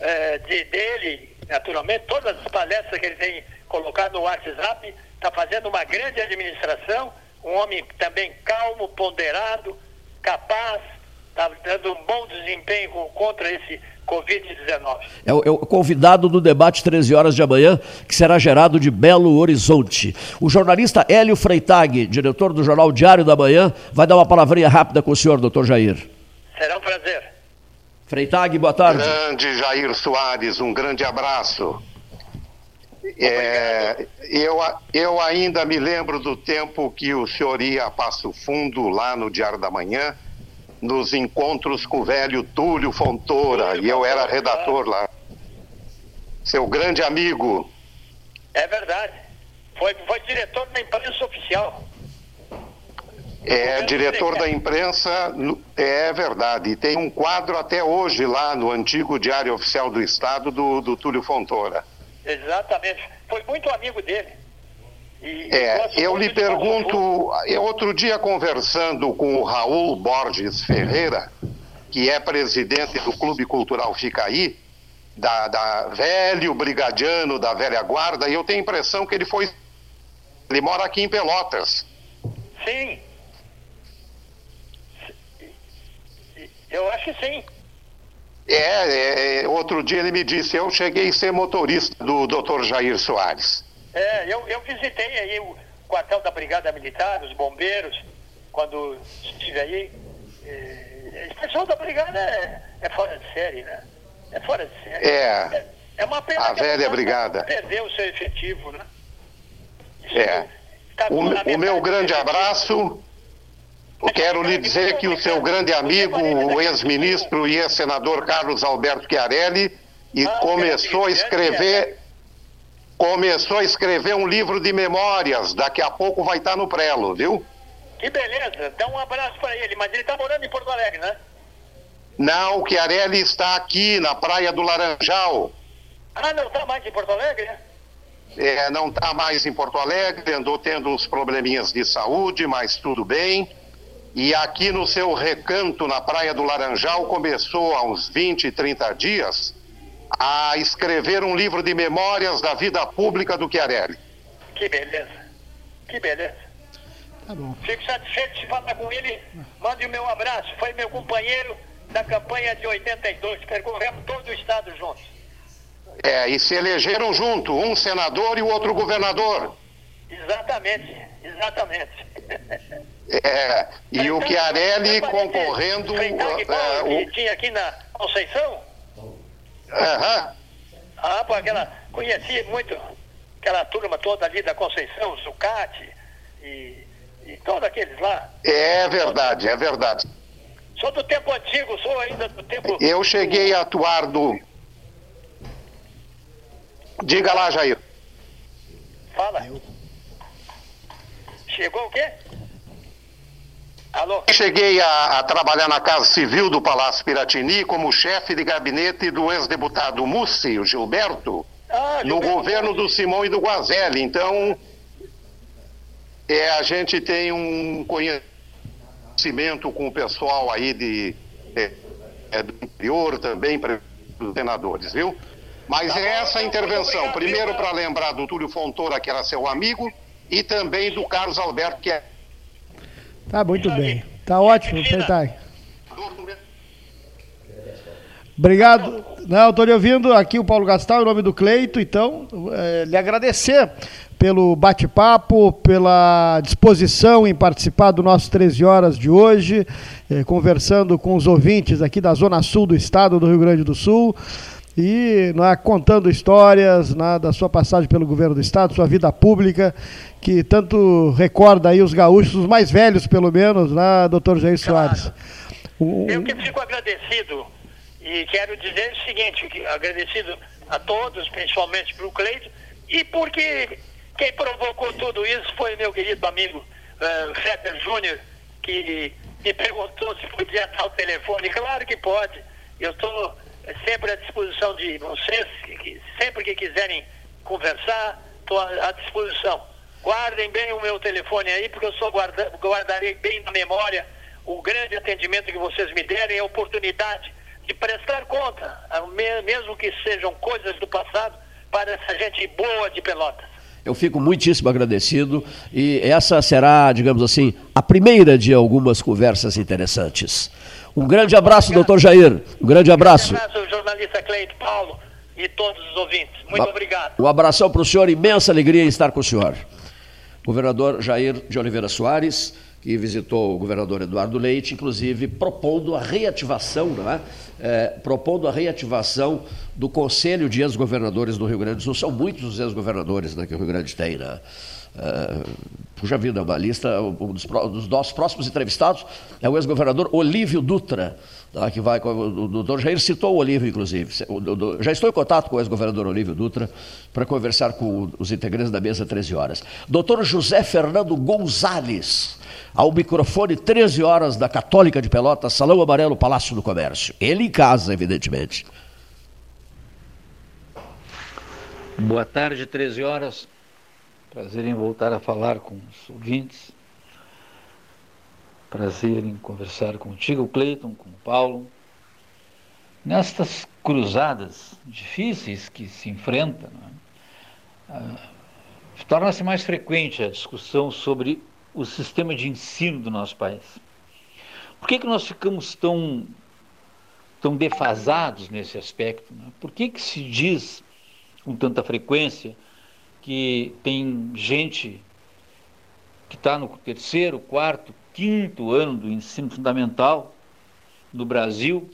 é, de, dele, naturalmente, todas as palestras que ele tem colocado no WhatsApp, está fazendo uma grande administração, um homem também calmo, ponderado, capaz, está dando um bom desempenho contra esse Covid-19. É, é, o convidado do debate 13 horas de amanhã, que será gerado de Belo Horizonte. O jornalista Hélio Freitag, diretor do Jornal Diário da Manhã, vai dar uma palavrinha rápida com o senhor, doutor Jair. Será um prazer. Freitag, boa tarde. Grande Jair Soares, um grande abraço. É, eu, eu ainda me lembro do tempo que o senhor ia a Passo Fundo, lá no Diário da Manhã, nos encontros com o velho Túlio Fontoura, e eu era redator lá. Seu grande amigo. É verdade. Foi, foi diretor da imprensa oficial. É diretor da imprensa, é verdade. E tem um quadro até hoje lá no antigo Diário Oficial do Estado do, do Túlio Fontoura. Exatamente. Foi muito amigo dele. E, é, eu lhe pergunto, outro dia conversando com o Raul Borges Ferreira, que é presidente do Clube Cultural Ficaí, da, da velho brigadiano da velha guarda, e eu tenho a impressão que ele foi. Ele mora aqui em Pelotas. Sim, Eu acho que sim. É, é, outro dia ele me disse, eu cheguei a ser motorista do Dr. Jair Soares. É, eu, eu visitei aí o quartel da Brigada Militar, os bombeiros, quando estive aí. É, a pessoal da Brigada é, é, fora de série, né? É fora de série. É. É, é uma pena a velha Brigada. Perdeu o seu efetivo, né? Isso é. Tá o, o meu grande abraço Quero lhe dizer que o seu grande amigo, o ex-ministro e ex-senador Carlos Alberto Chiarelli, e começou a escrever começou a escrever um livro de memórias. Daqui a pouco vai estar no prelo, viu? Que beleza. Dá um abraço para ele. Mas ele está morando em Porto Alegre, né? Não, o Chiarelli está aqui na Praia do Laranjal. Ah, não está mais em Porto Alegre, né? É, não está mais em Porto Alegre, andou tendo uns probleminhas de saúde, mas tudo bem. E aqui no seu recanto, na Praia do Laranjal, começou há uns 20, 30 dias a escrever um livro de memórias da vida pública do Chiarelli. Que beleza, que beleza. Tá bom. Fico satisfeito de falar com ele. Mande o meu abraço. Foi meu companheiro da campanha de 82. Percorremos todo o estado juntos. É, e se elegeram junto, um senador e o outro governador. Exatamente, exatamente. É, e o Chiarelli concorrendo. É, o... tinha aqui na Conceição? Aham. Ah, pô, aquela. Conheci muito aquela turma toda ali da Conceição, Zucati e, e todos aqueles lá. É verdade, é verdade. Sou do tempo antigo, sou ainda do tempo. Eu cheguei a atuar do. Diga lá, Jair. Fala. Chegou o quê? Alô? Cheguei a, a, trabalhar na Casa Civil do Palácio Piratini como chefe de gabinete do ex-deputado Mussi, o Gilberto, ah, no governo do Simão e do Guazelli. Então, é, a gente tem um conhecimento com o pessoal aí de, é, é, do interior também, para os senadores, viu? Mas tá é essa a intervenção. Primeiro, para lembrar do Túlio Fontoura, que era seu amigo, e também do Carlos Alberto, que é Tá muito bem. Tá ótimo. Obrigado. Não, estou lhe ouvindo aqui o Paulo Gastal, em nome do Cleito, então, é, lhe agradecer pelo bate-papo, pela disposição em participar do nosso 13 horas de hoje, é, conversando com os ouvintes aqui da Zona Sul do estado do Rio Grande do Sul e né, contando histórias né, da sua passagem pelo governo do estado, sua vida pública, que tanto recorda aí os gaúchos, os mais velhos pelo menos, né, doutor Jair Soares. Um... Eu que fico agradecido e quero dizer o seguinte, agradecido a todos, principalmente para o Cleito, e porque quem provocou tudo isso foi meu querido amigo uh, Fetter Júnior, que me perguntou se podia dar o telefone. Claro que pode. Eu estou sempre à disposição de vocês, que, sempre que quiserem conversar, estou à disposição. Guardem bem o meu telefone aí, porque eu só guarda, guardarei bem na memória o grande atendimento que vocês me derem, a oportunidade de prestar conta, mesmo que sejam coisas do passado, para essa gente boa de Pelotas. Eu fico muitíssimo agradecido e essa será, digamos assim, a primeira de algumas conversas interessantes. Um grande abraço, doutor Jair. Um grande abraço. Um grande abraço, jornalista Cleito Paulo e todos os ouvintes. Muito obrigado. Um abração para o senhor, imensa alegria em estar com o senhor. Governador Jair de Oliveira Soares, que visitou o governador Eduardo Leite, inclusive propondo a reativação, não é? É, propondo a reativação do Conselho de Ex-Governadores do Rio Grande do Sul. São muitos os ex-governadores né, que o Rio Grande tem, né? Uh, puxa vida, uma lista, um dos, dos, nossos próximos entrevistados é o ex-governador Olívio Dutra, tá, que vai, o doutor Jair citou o Olívio, inclusive. já estou em contato com o ex-governador Olívio Dutra para conversar com os integrantes da mesa 13 horas. Doutor José Fernando Gonzalez, ao microfone 13 horas da Católica de Pelotas, Salão Amarelo, Palácio do Comércio. Ele em casa, evidentemente. Boa tarde, 13 horas. Prazer em voltar a falar com os ouvintes. Prazer em conversar contigo, Cleiton, com o Paulo. Nestas cruzadas difíceis que se enfrentam, né, ah, torna-se mais frequente a discussão sobre o sistema de ensino do nosso país. Por que, que nós ficamos tão estão defasados nesse aspecto. Né? Por que, que se diz com tanta frequência que tem gente que está no terceiro, quarto, quinto ano do ensino fundamental no Brasil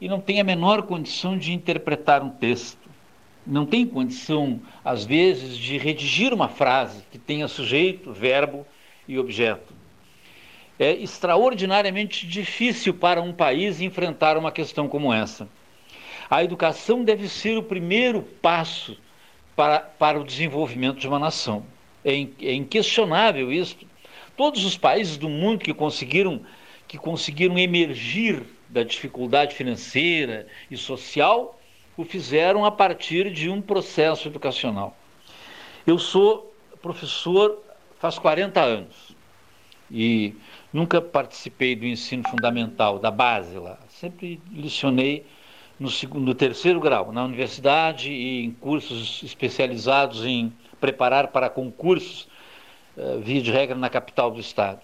e não tem a menor condição de interpretar um texto, não tem condição, às vezes, de redigir uma frase que tenha sujeito, verbo e objeto. É extraordinariamente difícil para um país enfrentar uma questão como essa. A educação deve ser o primeiro passo para, para o desenvolvimento de uma nação. É, é inquestionável isso. Todos os países do mundo que conseguiram, que conseguiram emergir da dificuldade financeira e social o fizeram a partir de um processo educacional. Eu sou professor faz 40 anos e nunca participei do ensino fundamental, da base lá. Sempre lecionei no, segundo, no terceiro grau, na universidade e em cursos especializados em preparar para concursos, uh, via de regra na capital do estado.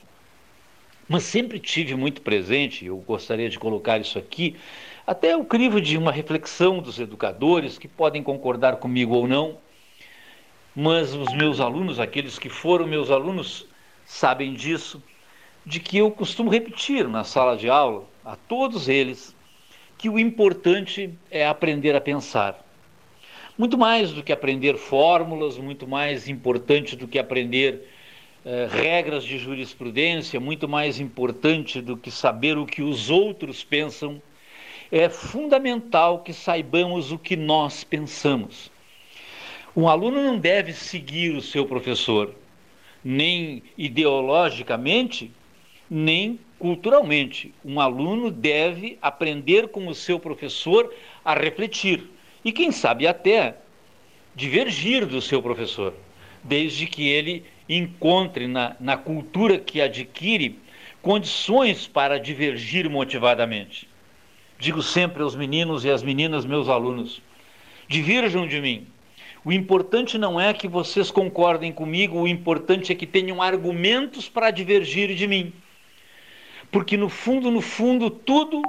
Mas sempre tive muito presente, eu gostaria de colocar isso aqui, até o crivo de uma reflexão dos educadores, que podem concordar comigo ou não, mas os meus alunos, aqueles que foram meus alunos, sabem disso, de que eu costumo repetir na sala de aula, a todos eles, que o importante é aprender a pensar. Muito mais do que aprender fórmulas, muito mais importante do que aprender eh, regras de jurisprudência, muito mais importante do que saber o que os outros pensam, é fundamental que saibamos o que nós pensamos. Um aluno não deve seguir o seu professor, nem ideologicamente, nem culturalmente. Um aluno deve aprender com o seu professor a refletir e, quem sabe, até divergir do seu professor, desde que ele encontre na, na cultura que adquire condições para divergir motivadamente. Digo sempre aos meninos e às meninas, meus alunos, divirjam de mim. O importante não é que vocês concordem comigo, o importante é que tenham argumentos para divergir de mim. Porque no fundo, no fundo, tudo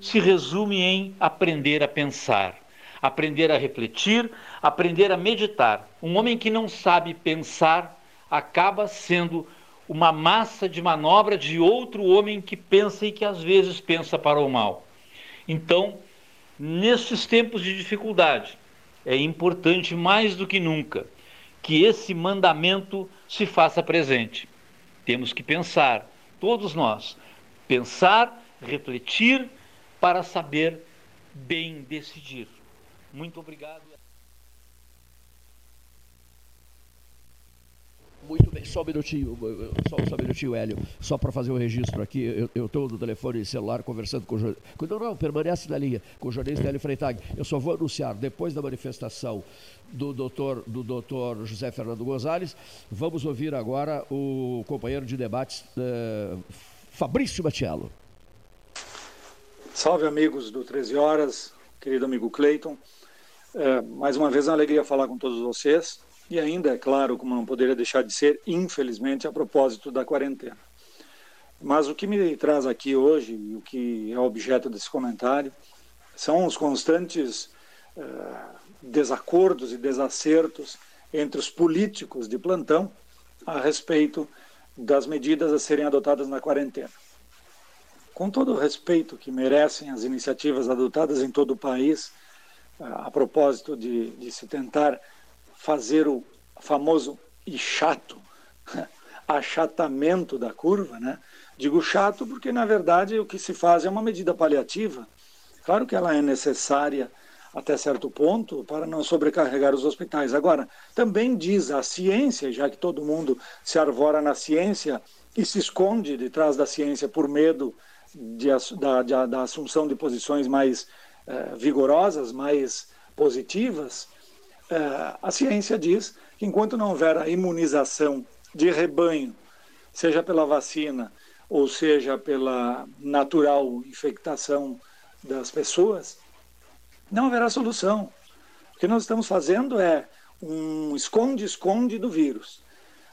se resume em aprender a pensar, aprender a refletir, aprender a meditar. Um homem que não sabe pensar acaba sendo uma massa de manobra de outro homem que pensa e que às vezes pensa para o mal. Então, nesses tempos de dificuldade, é importante mais do que nunca que esse mandamento se faça presente. Temos que pensar, todos nós, pensar, refletir para saber bem decidir. Muito obrigado. Muito bem, só um minutinho, só, só um minutinho, Hélio, só para fazer o um registro aqui. Eu estou no telefone celular conversando com o jornalista. Não, não, permanece na linha, com o jornalista Hélio Freitag. Eu só vou anunciar, depois da manifestação do doutor, do doutor José Fernando Gonzalez, vamos ouvir agora o companheiro de debates. Uh, Fabrício Batiello. Salve, amigos do 13 Horas, querido amigo Cleiton. É, mais uma vez, uma alegria falar com todos vocês. E ainda, é claro, como não poderia deixar de ser, infelizmente, a propósito da quarentena. Mas o que me traz aqui hoje, e o que é objeto desse comentário, são os constantes uh, desacordos e desacertos entre os políticos de plantão a respeito das medidas a serem adotadas na quarentena. Com todo o respeito que merecem as iniciativas adotadas em todo o país, a propósito de, de se tentar fazer o famoso e chato achatamento da curva, né? Digo chato porque, na verdade, o que se faz é uma medida paliativa. Claro que ela é necessária até certo ponto para não sobrecarregar os hospitais. Agora, também diz a ciência, já que todo mundo se arvora na ciência e se esconde de trás da ciência por medo de, da, da, assunção de posições mais eh, vigorosas, mais positivas, eh, a ciência diz que enquanto não houver a imunização de rebanho, seja pela vacina ou seja pela natural infectação das pessoas, não haverá solução. O que nós estamos fazendo é um esconde-esconde do vírus.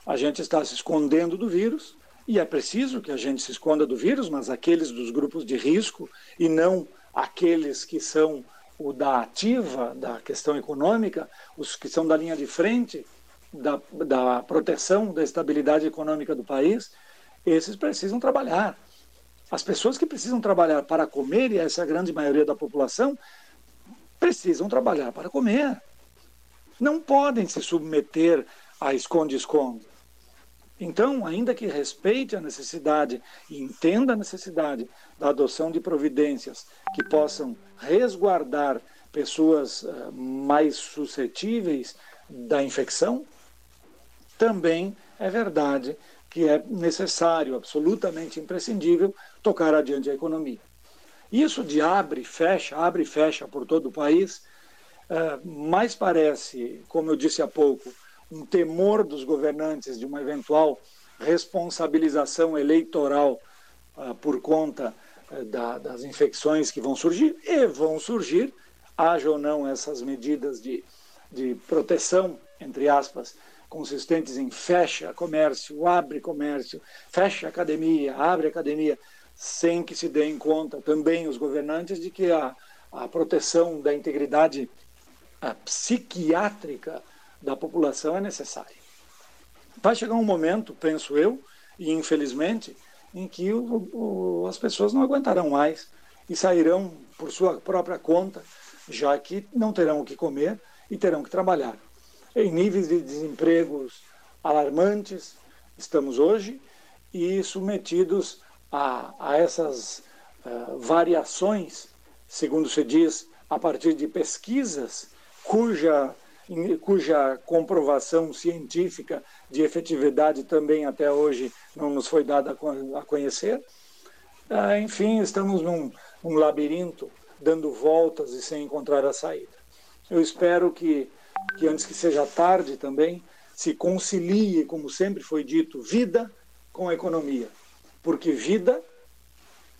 A gente está se escondendo do vírus, e é preciso que a gente se esconda do vírus, mas aqueles dos grupos de risco e não aqueles que são o da ativa, da questão econômica, os que são da linha de frente, da, da proteção da estabilidade econômica do país, esses precisam trabalhar. As pessoas que precisam trabalhar para comer, e essa é a grande maioria da população, precisam trabalhar para comer. Não podem se submeter a esconde-esconde. Então, ainda que respeite a necessidade e entenda a necessidade da adoção de providências que possam resguardar pessoas uh, mais suscetíveis da infecção, também é verdade que é necessário, absolutamente imprescindível, tocar adiante a economia. Isso de abre e fecha, abre e fecha por todo o país, uh, mais parece, como eu disse há pouco, um temor dos governantes de uma eventual responsabilização eleitoral uh, por conta da, das infecções que vão surgir, e vão surgir, haja ou não essas medidas de, de proteção, entre aspas, consistentes em fecha comércio, abre comércio, fecha academia, abre academia, sem que se dê em conta também os governantes de que a, a proteção da integridade psiquiátrica da população é necessária. Vai chegar um momento, penso eu, e infelizmente, em que o, o, as pessoas não aguentarão mais e sairão por sua própria conta, já que não terão o que comer e terão que trabalhar. Em níveis de desempregos alarmantes, estamos hoje, e submetidos a, a essas uh, variações, segundo se diz, a partir de pesquisas cuja cuja comprovação científica de efetividade também até hoje não nos foi dada a conhecer. Ah, enfim, estamos num, num labirinto, dando voltas e sem encontrar a saída. Eu espero que, que antes que seja tarde também, se concilie, como sempre foi dito, vida com a economia. Porque vida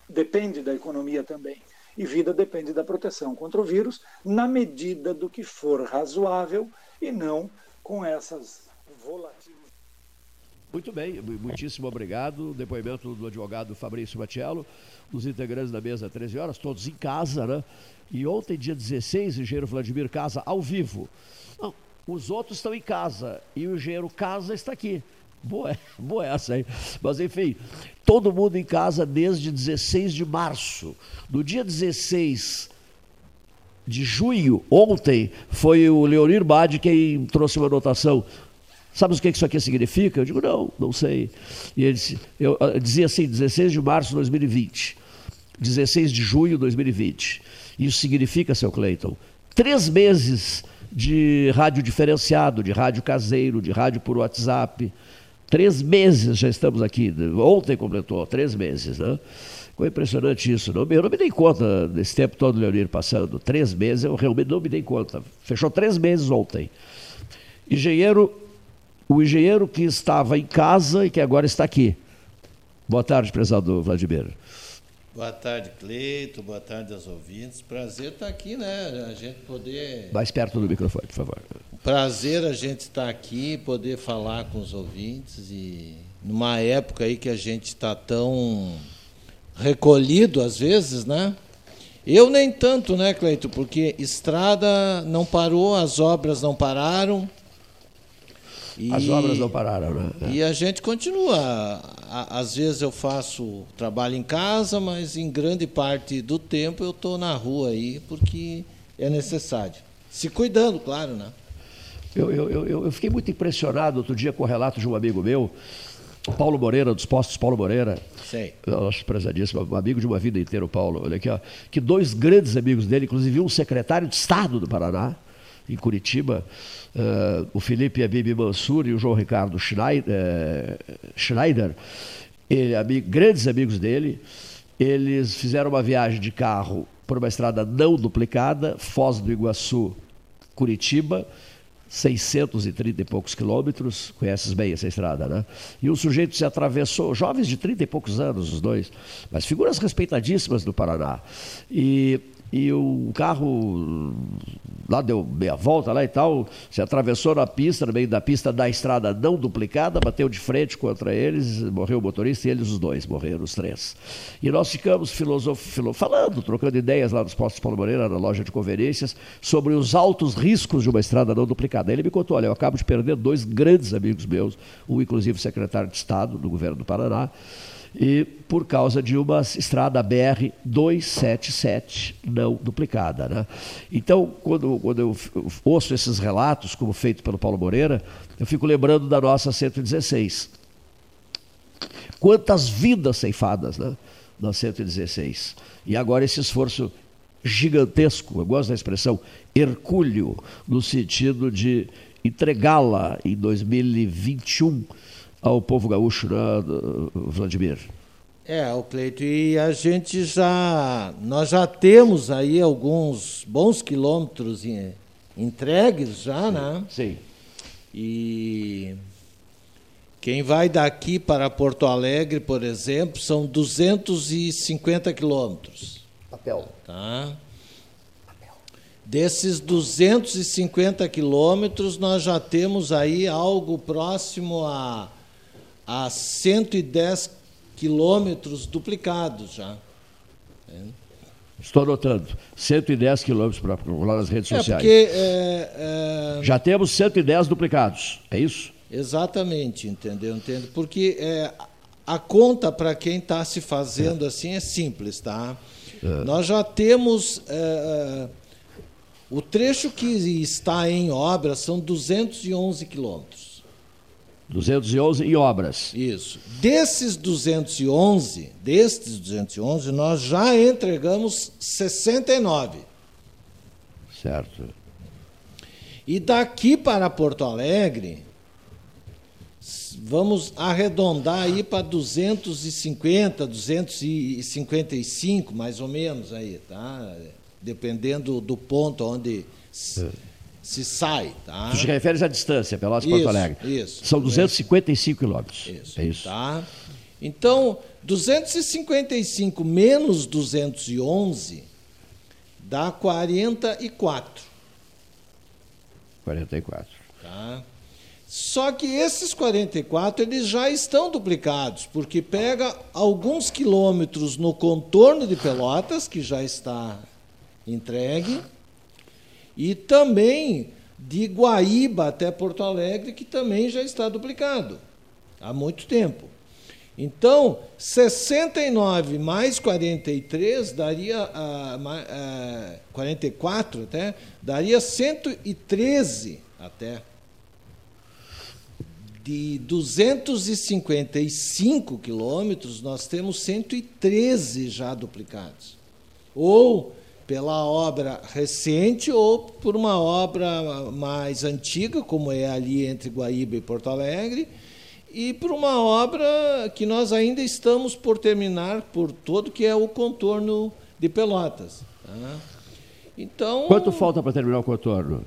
depende da economia também e vida depende da proteção contra o vírus, na medida do que for razoável e não com essas volatilidades. Muito bem, muitíssimo obrigado. Depoimento do advogado Fabrício Matiello, dos integrantes da mesa 13 horas, todos em casa, né? E ontem, dia 16, o engenheiro Vladimir Casa ao vivo. Não, os outros estão em casa e o engenheiro Casa está aqui. Boa, boa essa aí. Mas enfim, todo mundo em casa desde 16 de março. No dia 16 de junho, ontem, foi o Leonir Bade quem trouxe uma anotação. Sabe o que isso aqui significa? Eu digo, não, não sei. E ele disse, eu, eu dizia assim, 16 de março de 2020. 16 de junho de 2020. Isso significa, seu Cleiton, três meses de rádio diferenciado, de rádio caseiro, de rádio por WhatsApp, Três meses já estamos aqui. Ontem completou, três meses, né? Ficou impressionante isso. Não, eu não me dei conta desse tempo todo, Leonir, passando. Três meses, eu realmente não me dei conta. Fechou três meses ontem. Engenheiro, o engenheiro que estava em casa e que agora está aqui. Boa tarde, prezado Vladimir. Boa tarde, Cleito. Boa tarde aos ouvintes. Prazer estar aqui, né? A gente poder. Mais perto do microfone, por favor. Prazer a gente estar aqui, poder falar com os ouvintes e numa época aí que a gente está tão recolhido às vezes, né? Eu nem tanto, né, Cleito? Porque estrada não parou, as obras não pararam. E, as obras não pararam, né? E a gente continua. Às vezes eu faço trabalho em casa, mas em grande parte do tempo eu estou na rua aí porque é necessário. Se cuidando, claro, né? Eu, eu, eu, eu, fiquei muito impressionado outro dia com o relato de um amigo meu, Paulo Moreira, dos postos Paulo Moreira. Sei. Nosso prezadíssimo, amigo de uma vida inteira, o Paulo. Olha aqui, ó, que dois grandes amigos dele, inclusive um secretário de Estado do Paraná, em Curitiba, uh, o Felipe Abib Mansur e o João Ricardo Schneider, uh, Schneider ele, amigo, grandes amigos dele, eles fizeram uma viagem de carro por uma estrada não duplicada, Foz do Iguaçu, Curitiba, 630 e poucos quilômetros, conheces bem essa estrada, né? E o sujeito se atravessou, jovens de 30 e poucos anos, os dois, mas figuras respeitadíssimas do Paraná. E e o carro lá deu meia volta lá e tal, se atravessou na pista, no meio da pista da estrada não duplicada, bateu de frente contra eles, morreu o motorista e eles os dois, morreram os três. E nós ficamos filosof... falando, trocando ideias lá nos postos Paulo Moreira, na loja de conveniências, sobre os altos riscos de uma estrada não duplicada. Ele me contou, olha, eu acabo de perder dois grandes amigos meus, um inclusive secretário de Estado do governo do Paraná, e por causa de uma estrada BR 277 não duplicada. Né? Então, quando, quando eu ouço esses relatos, como feito pelo Paulo Moreira, eu fico lembrando da nossa 116. Quantas vidas ceifadas né, na 116. E agora esse esforço gigantesco, eu gosto da expressão hercúleo, no sentido de entregá-la em 2021 ao povo gaúcho, né, Vladimir? É, o Cleito, e a gente já, nós já temos aí alguns bons quilômetros entregues já, sim, né? Sim. E quem vai daqui para Porto Alegre, por exemplo, são 250 quilômetros. Papel. Tá? Desses 250 quilômetros, nós já temos aí algo próximo a a 110 quilômetros duplicados já. É. Estou anotando. 110 quilômetros para lá nas redes é sociais. Porque, é, é... Já temos 110 duplicados, é isso? Exatamente, entendeu? Entendo. Porque é, a conta para quem está se fazendo assim é simples, tá? É. Nós já temos. É, o trecho que está em obra são 211 quilômetros. 211 em obras. Isso. Desses 211, destes 211, nós já entregamos 69. Certo. E daqui para Porto Alegre, vamos arredondar aí para 250, 255, mais ou menos aí, tá? Dependendo do ponto onde é se sai. Tá? Tu te referes à distância, Pelotas e Porto Alegre. Isso. São 255 quilômetros. Isso. É isso. Tá? Então, 255 menos 211 dá 44. 44. Tá? Só que esses 44 eles já estão duplicados, porque pega alguns quilômetros no contorno de Pelotas, que já está entregue, e também de Guaíba até Porto Alegre, que também já está duplicado há muito tempo. Então, 69 mais 43 daria a, a, 44 até daria 113 até de 255 quilômetros, nós temos 113 já duplicados. Ou pela obra recente ou por uma obra mais antiga, como é ali entre Guaíba e Porto Alegre, e por uma obra que nós ainda estamos por terminar por todo, que é o contorno de Pelotas. Tá? Então. Quanto falta para terminar o contorno?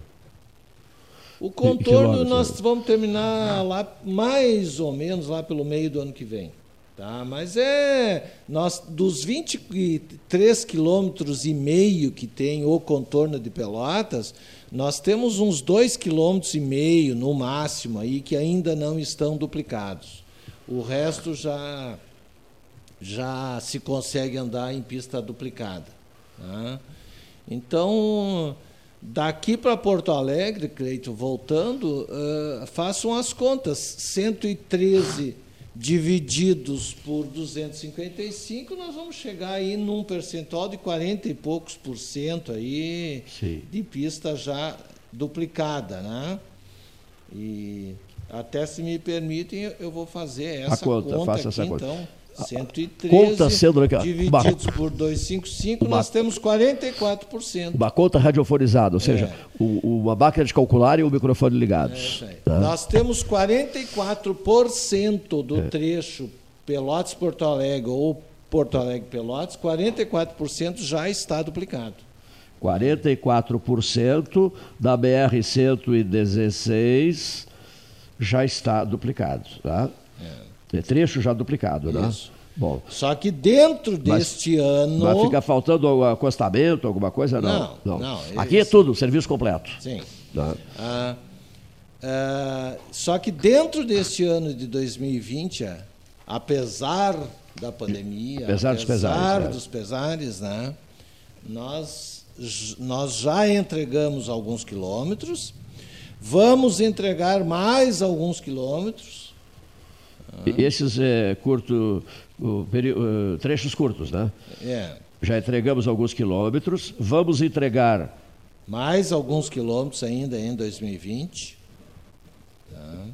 O contorno nós vamos terminar lá mais ou menos lá pelo meio do ano que vem. Tá? Mas é nós dos 23 quilômetros e meio que tem o contorno de Pelotas, nós temos uns 2 quilômetros e meio no máximo aí que ainda não estão duplicados. O resto já já se consegue andar em pista duplicada. Tá? Então, daqui para Porto Alegre, Cleito, voltando, uh, façam as contas. 113 divididos por 255, nós vamos chegar aí num percentual de 40 e poucos por cento aí Sim. de pista já duplicada, né? E até se me permitem, eu vou fazer essa a conta, conta faça aqui, essa conta. então. 113 conta sendo divididos por 255, uma, nós temos 44%. Uma conta radiofonizada, ou seja, é. o, uma máquina de calcular e o microfone ligados. É, tá? Nós temos 44% do é. trecho Pelotas-Porto Alegre ou Porto Alegre-Pelotas, 44% já está duplicado. 44% da BR-116 já está duplicado. Tá? É. É trecho já duplicado, né? Isso. Bom. Só que dentro deste mas, ano. Vai ficar faltando acostamento, alguma coisa? Não. Não. não. não Aqui é tudo, serviço completo. Sim. Ah, ah, só que dentro deste ano de 2020, apesar da pandemia, apesar, dos pesares, dos pesares né, nós, nós já entregamos alguns quilômetros, vamos entregar mais alguns quilômetros. Esses é, curto, trechos curtos, né? É. Já entregamos alguns quilômetros, vamos entregar mais alguns quilômetros ainda em 2020. Tá?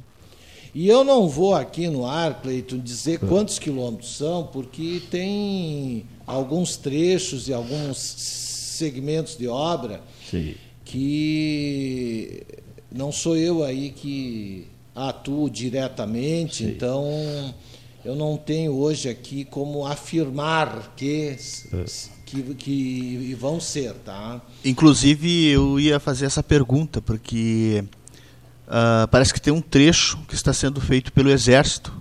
E eu não vou aqui no ar, Cleiton, dizer quantos quilômetros são, porque tem alguns trechos e alguns segmentos de obra Sim. que não sou eu aí que atuo diretamente, Sim. então eu não tenho hoje aqui como afirmar que, é. que, que vão ser, tá? Inclusive eu ia fazer essa pergunta porque Uh, parece que tem um trecho que está sendo feito pelo Exército.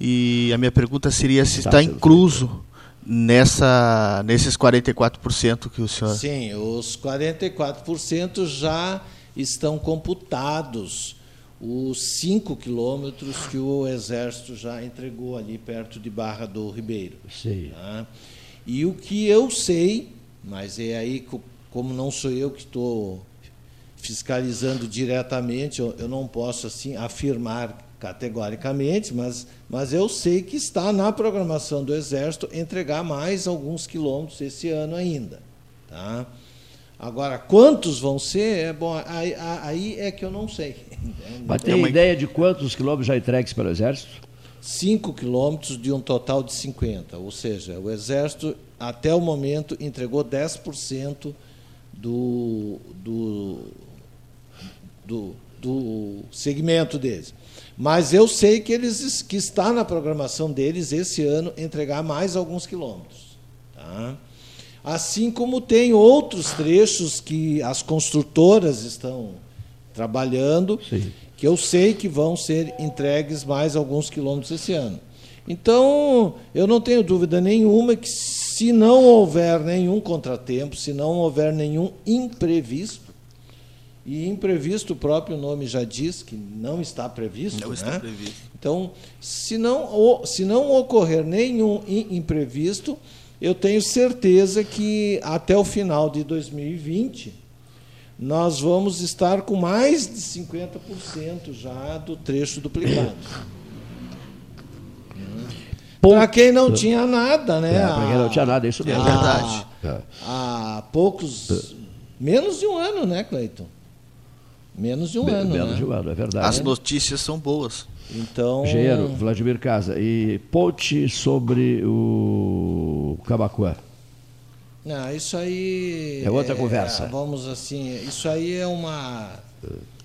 E a minha pergunta seria se está, está incluso nessa, nesses 44% que o senhor. Sim, os 44% já estão computados os 5 quilômetros que o Exército já entregou ali perto de Barra do Ribeiro. Sim. Tá? E o que eu sei, mas é aí como não sou eu que estou fiscalizando diretamente, eu, eu não posso assim afirmar categoricamente, mas, mas eu sei que está na programação do Exército entregar mais alguns quilômetros esse ano ainda. Tá? Agora, quantos vão ser? É bom, aí, aí é que eu não sei. Mas tem é uma... ideia de quantos quilômetros já entregues pelo Exército? 5 quilômetros de um total de 50. Ou seja, o Exército, até o momento, entregou 10% do, do, do, do segmento deles. Mas eu sei que eles que está na programação deles esse ano entregar mais alguns quilômetros. Tá? Assim como tem outros trechos que as construtoras estão trabalhando, Sim. que eu sei que vão ser entregues mais alguns quilômetros esse ano. Então, eu não tenho dúvida nenhuma que, se não houver nenhum contratempo, se não houver nenhum imprevisto, e imprevisto, o próprio nome já diz que não está previsto. Não né? está previsto. Então, se não, se não ocorrer nenhum imprevisto, eu tenho certeza que até o final de 2020 nós vamos estar com mais de 50% já do trecho duplicado. Para quem não tinha nada, né? É, para quem não tinha nada, isso mesmo. É verdade. Há poucos. Menos de um ano, né, Cleiton? Menos de um ano. Menos né? de um ano, é verdade. As notícias são boas. Então. Engenheiro Vladimir Casa, e ponte sobre o Camacuã. Não, isso aí. É outra é, conversa. Vamos assim, isso aí é uma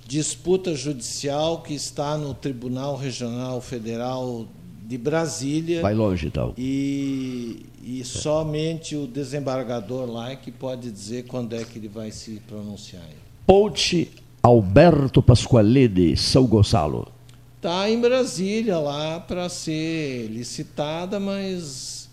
disputa judicial que está no Tribunal Regional Federal de Brasília. Vai longe, então. E, e é. somente o desembargador lá é que pode dizer quando é que ele vai se pronunciar. Ponte Alberto Pasqualini, São Gonçalo. Está em Brasília lá para ser licitada, mas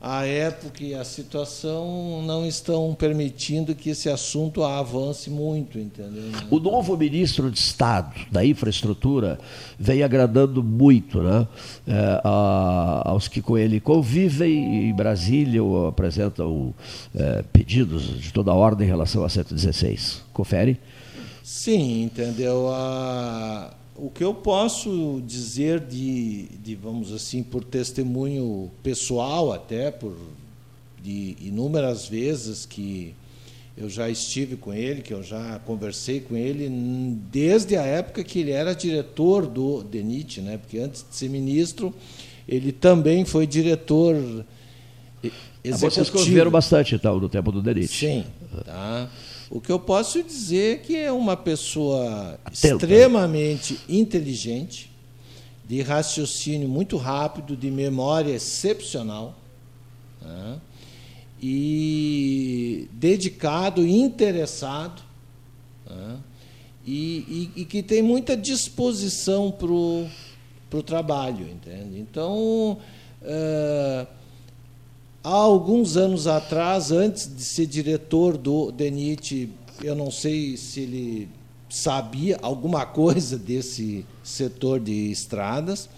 a época e a situação não estão permitindo que esse assunto avance muito, entendeu? O novo ministro de Estado da Infraestrutura vem agradando muito né, é, a, aos que com ele convivem em Brasília ou apresentam é, pedidos de toda ordem em relação a 116. Confere? Sim, entendeu? A, o que eu posso dizer de, de, vamos assim, por testemunho pessoal até, por de inúmeras vezes que eu já estive com ele, que eu já conversei com ele, desde a época que ele era diretor do DENIT, né? porque antes de ser ministro, ele também foi diretor executivo. Vocês conviveram bastante, então, no tempo do DENIT. Sim, tá. O que eu posso dizer é que é uma pessoa extremamente inteligente, de raciocínio muito rápido, de memória excepcional, né? e dedicado, interessado, né? e, e, e, que tem muita disposição para o trabalho. Entende? Então, Uh, há alguns anos atrás, antes de ser diretor do DENIT, eu não sei se ele sabia alguma coisa desse setor de estradas,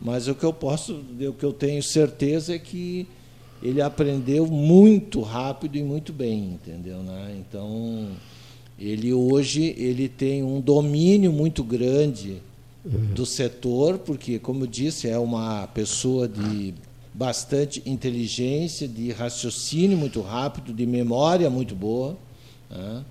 mas o que eu posso, o que eu tenho certeza é que ele aprendeu muito rápido e muito bem, entendeu, né? Então, ele hoje ele tem um domínio muito grande do setor, porque como eu disse, é uma pessoa de bastante inteligência, de raciocínio muito rápido, de memória muito boa. Né?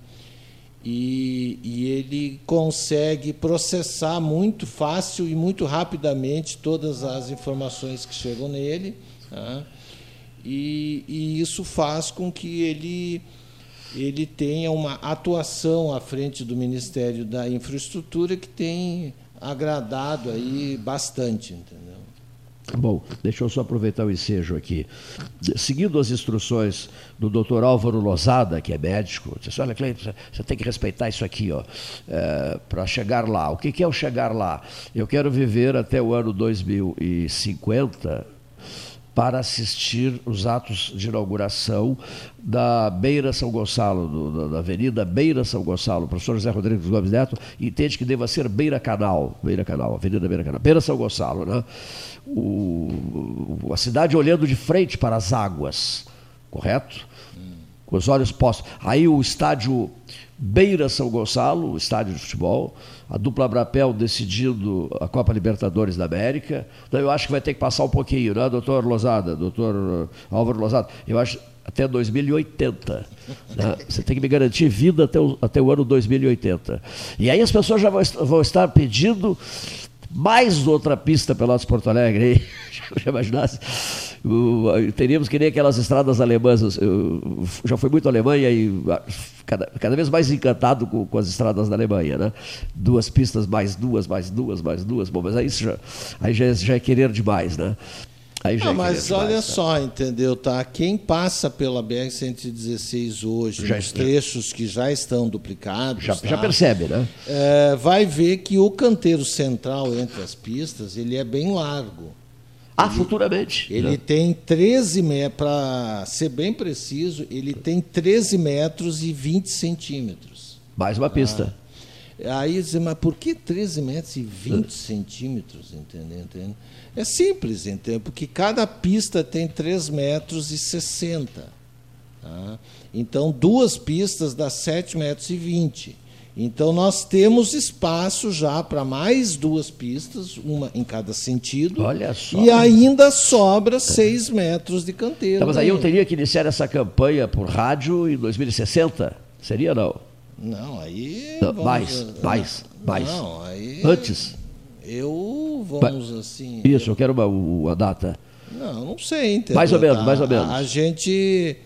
E, e, ele consegue processar muito fácil e muito rapidamente todas as informações que chegam nele. Né? E, e, isso faz com que ele, ele tenha uma atuação à frente do Ministério da Infraestrutura que tem agradado aí bastante, entendeu? Bom, deixa eu só aproveitar o ensejo aqui. Seguindo as instruções do doutor Álvaro Lozada, que é médico, disse, olha, Cleiton, você tem que respeitar isso aqui, ó, é, para chegar lá. O que, que é o chegar lá? Eu quero viver até o ano 2050 para assistir os atos de inauguração da Beira São Gonçalo, do, da Avenida Beira São Gonçalo. O professor José Rodrigues Gomes Neto entende que deva ser Beira Canal, Beira Canal, Avenida Beira Canal, Beira São Gonçalo, né? O, a cidade olhando de frente para as águas, correto? Com os olhos postos. Aí o estádio Beira São Gonçalo, o estádio de futebol, a dupla Brapel decidindo a Copa Libertadores da América. Então eu acho que vai ter que passar um pouquinho, né, doutor Lozada, doutor Álvaro Lozada? Eu acho até 2080. Né? Você tem que me garantir vida até o, até o ano 2080. E aí as pessoas já vão, vão estar pedindo mais outra pista Pelotas Porto Alegre. Já imaginasse? Teríamos que nem aquelas estradas alemãs. Eu já fui muito à Alemanha e ah, cada, cada vez mais encantado com, com, as estradas da Alemanha. Né? Duas pistas, mais duas, mais duas, mais duas. Bom, mas aí já, aí já, é, já é querer demais, né? Aí já Não, é mas olha tá? só, entendeu, tá? Quem passa pela BR-116 hoje, já está. trechos que já estão duplicados, já, tá? já percebe, né? É, vai ver que o canteiro central entre as pistas ele é bem largo. Ah, ele, futuramente. Ele né? tem 13 metros, para ser bem preciso, ele tem 13 metros e 20 centímetros. Mais uma pista. Ah, aí dizer, mas por que 13 metros e 20 centímetros? Entendeu? entendeu? É simples, entendeu? Porque cada pista tem 3 metros e 60. Tá? Então, duas pistas dá 7 metros e 20. Então, nós temos espaço já para mais duas pistas, uma em cada sentido. Olha só. E ainda sobra 6 metros de canteiro. Então, mas aí eu teria que iniciar essa campanha por rádio em 2060? Seria não? Não, aí. Não, mais, mais, mais. Não, aí. Antes. Eu vamos assim. Isso, eu quero uma, uma data. Não, não sei. Entendeu? Mais ou menos, mais ou menos. A, a gente.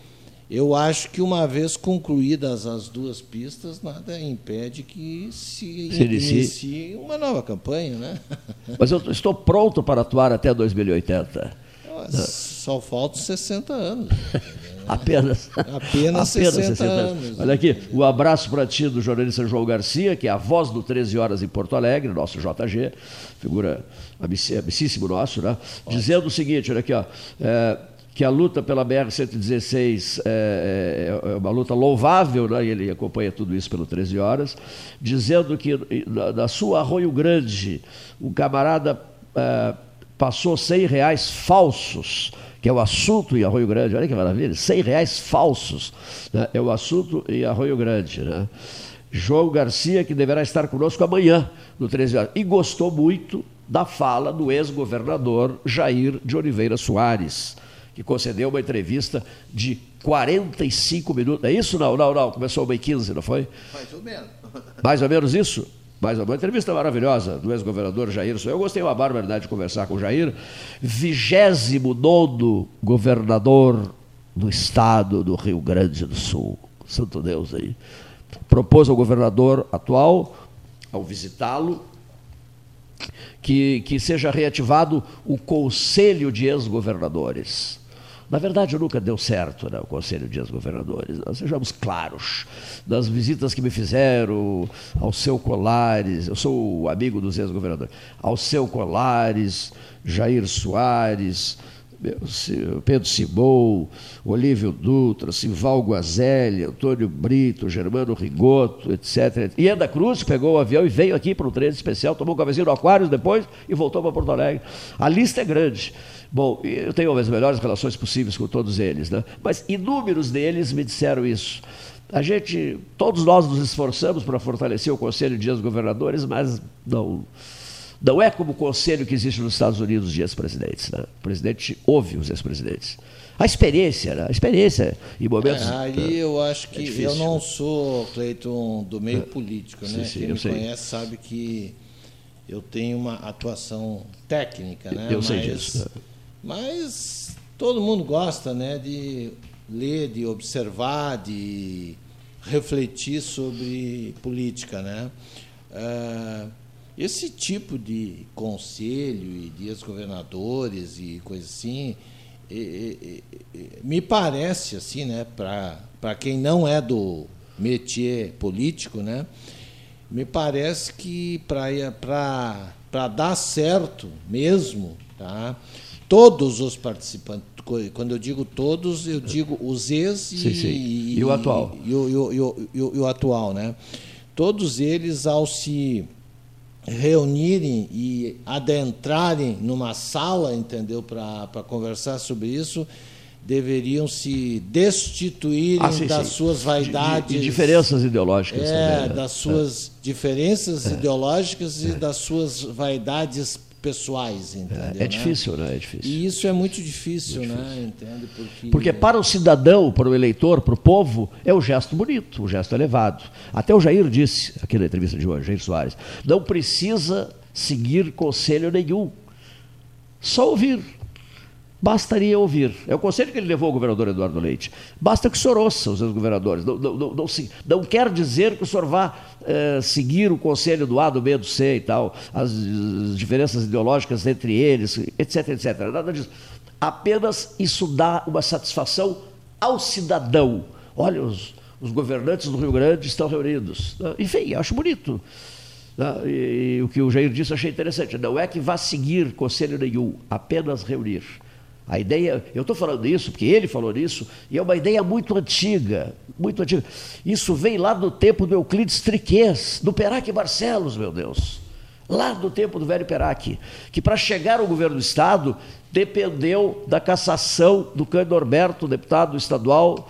Eu acho que uma vez concluídas as duas pistas, nada impede que se, se inicie uma nova campanha, né? Mas eu estou pronto para atuar até 2080. Só faltam 60 anos. Apenas. Apenas, Apenas 60, 60 anos. anos. Olha aqui, o um abraço para ti do jornalista João Garcia, que é a voz do 13 Horas em Porto Alegre, nosso JG, figura amicíssimo nosso, né? Dizendo o seguinte, olha aqui, ó. É, que a luta pela BR-116 é, é, é, uma luta louvável, né? ele acompanha tudo isso pelo 13 Horas, dizendo que na, sua Arroio Grande, um camarada é, passou 100 reais falsos que é o assunto em Arroio Grande. Olha que maravilha, 100 reais falsos. Né? É o assunto em Arroio Grande. Né? João Garcia, que deverá estar conosco amanhã, no 13 horas. E gostou muito da fala do ex-governador Jair de Oliveira Soares, que concedeu uma entrevista de 45 minutos. É isso? Não, não, não. Começou uma e 15, não foi? Mais ou menos. Mais ou menos isso? Mais uma entrevista maravilhosa do ex-governador Jair. Eu gostei uma barbaridade de conversar com o Jair. 29 governador do estado do Rio Grande do Sul. Santo Deus aí. Propôs ao governador atual, ao visitá-lo, que, que seja reativado o Conselho de Ex-Governadores. Na verdade, nunca deu certo né, o Conselho de Governadores. Nós sejamos claros. Das visitas que me fizeram ao seu Colares, eu sou amigo dos ex-governadores, ao seu Colares, Jair Soares, Pedro Simão, Olívio Dutra, Sival Guazelli, Antônio Brito, Germano Rigoto, etc. E Eda Cruz pegou o avião e veio aqui para um treino especial, tomou um cafezinho no Aquários depois e voltou para Porto Alegre. A lista é grande. Bom, eu tenho as melhores relações possíveis com todos eles, né? mas inúmeros deles me disseram isso. A gente, todos nós nos esforçamos para fortalecer o Conselho de Ex-Governadores, mas não não é como o conselho que existe nos Estados Unidos de ex-presidentes. Né? O presidente ouve os ex-presidentes. A experiência, né? a experiência em momentos. É, aí eu acho que é difícil, eu não né? sou, Cleiton, do meio é. político, né? Sim, sim, Quem me sei. conhece sabe que eu tenho uma atuação técnica, né? Eu sei disso. Né? Mas todo mundo gosta, né, de ler, de observar, de refletir sobre política, né? Uh, esse tipo de conselho e de ex-governadores e coisa assim, me parece assim, né, para quem não é do métier político, né, me parece que para dar certo mesmo, tá, todos os participantes, quando eu digo todos, eu digo os ex sim, sim. E, e, o atual. E, e, o, e, o, atual, né? Todos eles, ao se reunirem e adentrarem numa sala, entendeu, para conversar sobre isso, deveriam se destituírem ah, das sim. suas vaidades. De, de diferenças ideológicas. É, também, né? das suas é. diferenças é. ideológicas é. e das suas vaidades pessoais, entendeu? É, é né? difícil, né? É difícil. E isso é muito difícil, muito né? Entende? Porque... Porque para o cidadão, para o eleitor, para o povo, é o gesto bonito, o gesto elevado. Até o Jair disse, aqui na entrevista de hoje, Jair Soares, não precisa seguir conselho nenhum. Só ouvir. Bastaria ouvir. É o conselho que ele levou ao governador Eduardo Leite. Basta que o senhor ouça os ex-governadores. Não, não, não, não, não, quer dizer que o senhor vá eh, seguir o conselho do A, do B, do C e tal, as, as diferenças ideológicas entre eles, etc, etc. Nada disso. Apenas isso dá uma satisfação ao cidadão. Olha, os, os governantes do Rio Grande estão reunidos. Enfim, acho bonito. E, e o que o Jair disse, achei interessante. Não é que vá seguir conselho nenhum, apenas reunir. A ideia, eu estou falando isso porque ele falou isso, e é uma ideia muito antiga, muito antiga. Isso vem lá do tempo do Euclides Triquês, do Peraque Barcelos, meu Deus. Lá do tempo do velho Peraque, que para chegar ao governo do Estado dependeu da cassação do Cândido Norberto, deputado estadual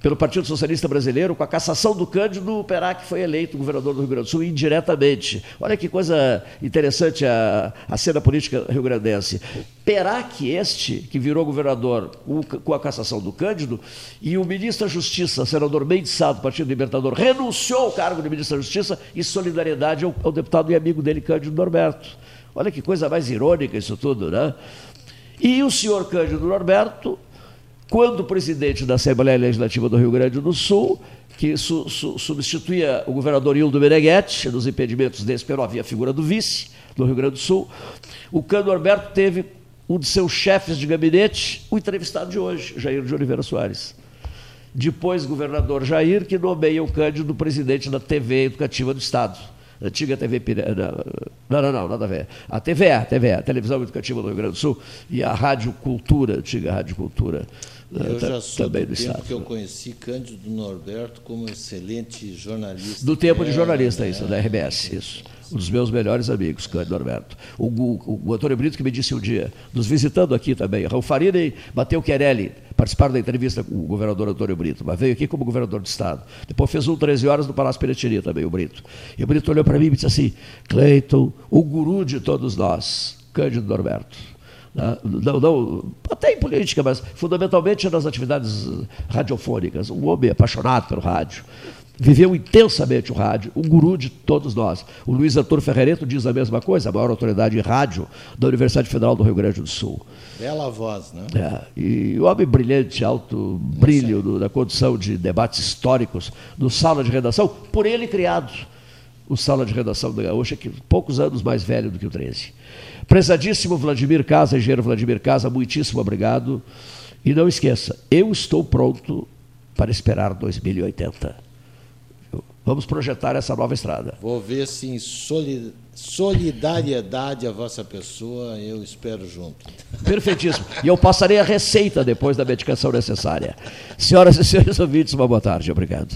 pelo Partido Socialista Brasileiro, com a cassação do Cândido, Perac foi eleito governador do Rio Grande do Sul indiretamente. Olha que coisa interessante a, a cena política rio-grandense. Perac, este, que virou governador com a cassação do Cândido, e o ministro da Justiça, senador Mendes Sá, do Partido Libertador, renunciou ao cargo de ministro da Justiça em solidariedade ao, ao deputado e amigo dele, Cândido Norberto. Olha que coisa mais irônica isso tudo, né? E o senhor Cândido Norberto quando presidente da Assembleia Legislativa do Rio Grande do Sul, que su, su, substituía o governador Hildo Meneghetti, nos impedimentos desse, porque não havia figura do vice do Rio Grande do Sul, o Cândido Alberto teve um de seus chefes de gabinete, o entrevistado de hoje, Jair de Oliveira Soares. Depois, governador Jair, que nomeia o Cândido presidente da TV Educativa do Estado. Antiga TV Não, não, não, nada a ver. A TVE, a TVE, a Televisão Educativa do Rio Grande do Sul, e a Rádio Cultura, antiga Rádio Cultura eu já sou também do, do tempo que eu conheci Cândido Norberto como excelente jornalista. Do tempo de jornalista, é, isso, da RBS, isso. Um dos meus melhores amigos, Cândido Norberto. O, o, o Antônio Brito que me disse um dia, nos visitando aqui também, Raul Farina e Mateu Querelli participaram da entrevista com o governador Antônio Brito, mas veio aqui como governador do Estado. Depois fez um 13 horas no Palácio Piratini também, o Brito. E o Brito olhou para mim e disse assim, Cleiton, o guru de todos nós, Cândido Norberto né? Não, não, até em política, mas fundamentalmente nas atividades radiofônicas. Um homem apaixonado pelo rádio. Viveu intensamente o rádio, um guru de todos nós. O Luiz Arthur Ferrereto diz a mesma coisa, a maior autoridade em rádio da Universidade Federal do Rio Grande do Sul. Bela voz, né? É, e o homem brilhante, alto brilho do, da condição de debates históricos, do sala de redação, por ele criado. O sala de redação da Gaúcha, que poucos anos mais velho do que o 13. Prezadíssimo Vladimir Casa, engenheiro Vladimir Casa, muitíssimo obrigado. E não esqueça, eu estou pronto para esperar 2080. Vamos projetar essa nova estrada. Vou ver se em solidariedade à vossa pessoa eu espero junto. Perfeitíssimo. E eu passarei a receita depois da medicação necessária. Senhoras e senhores ouvintes, uma boa tarde. Obrigado.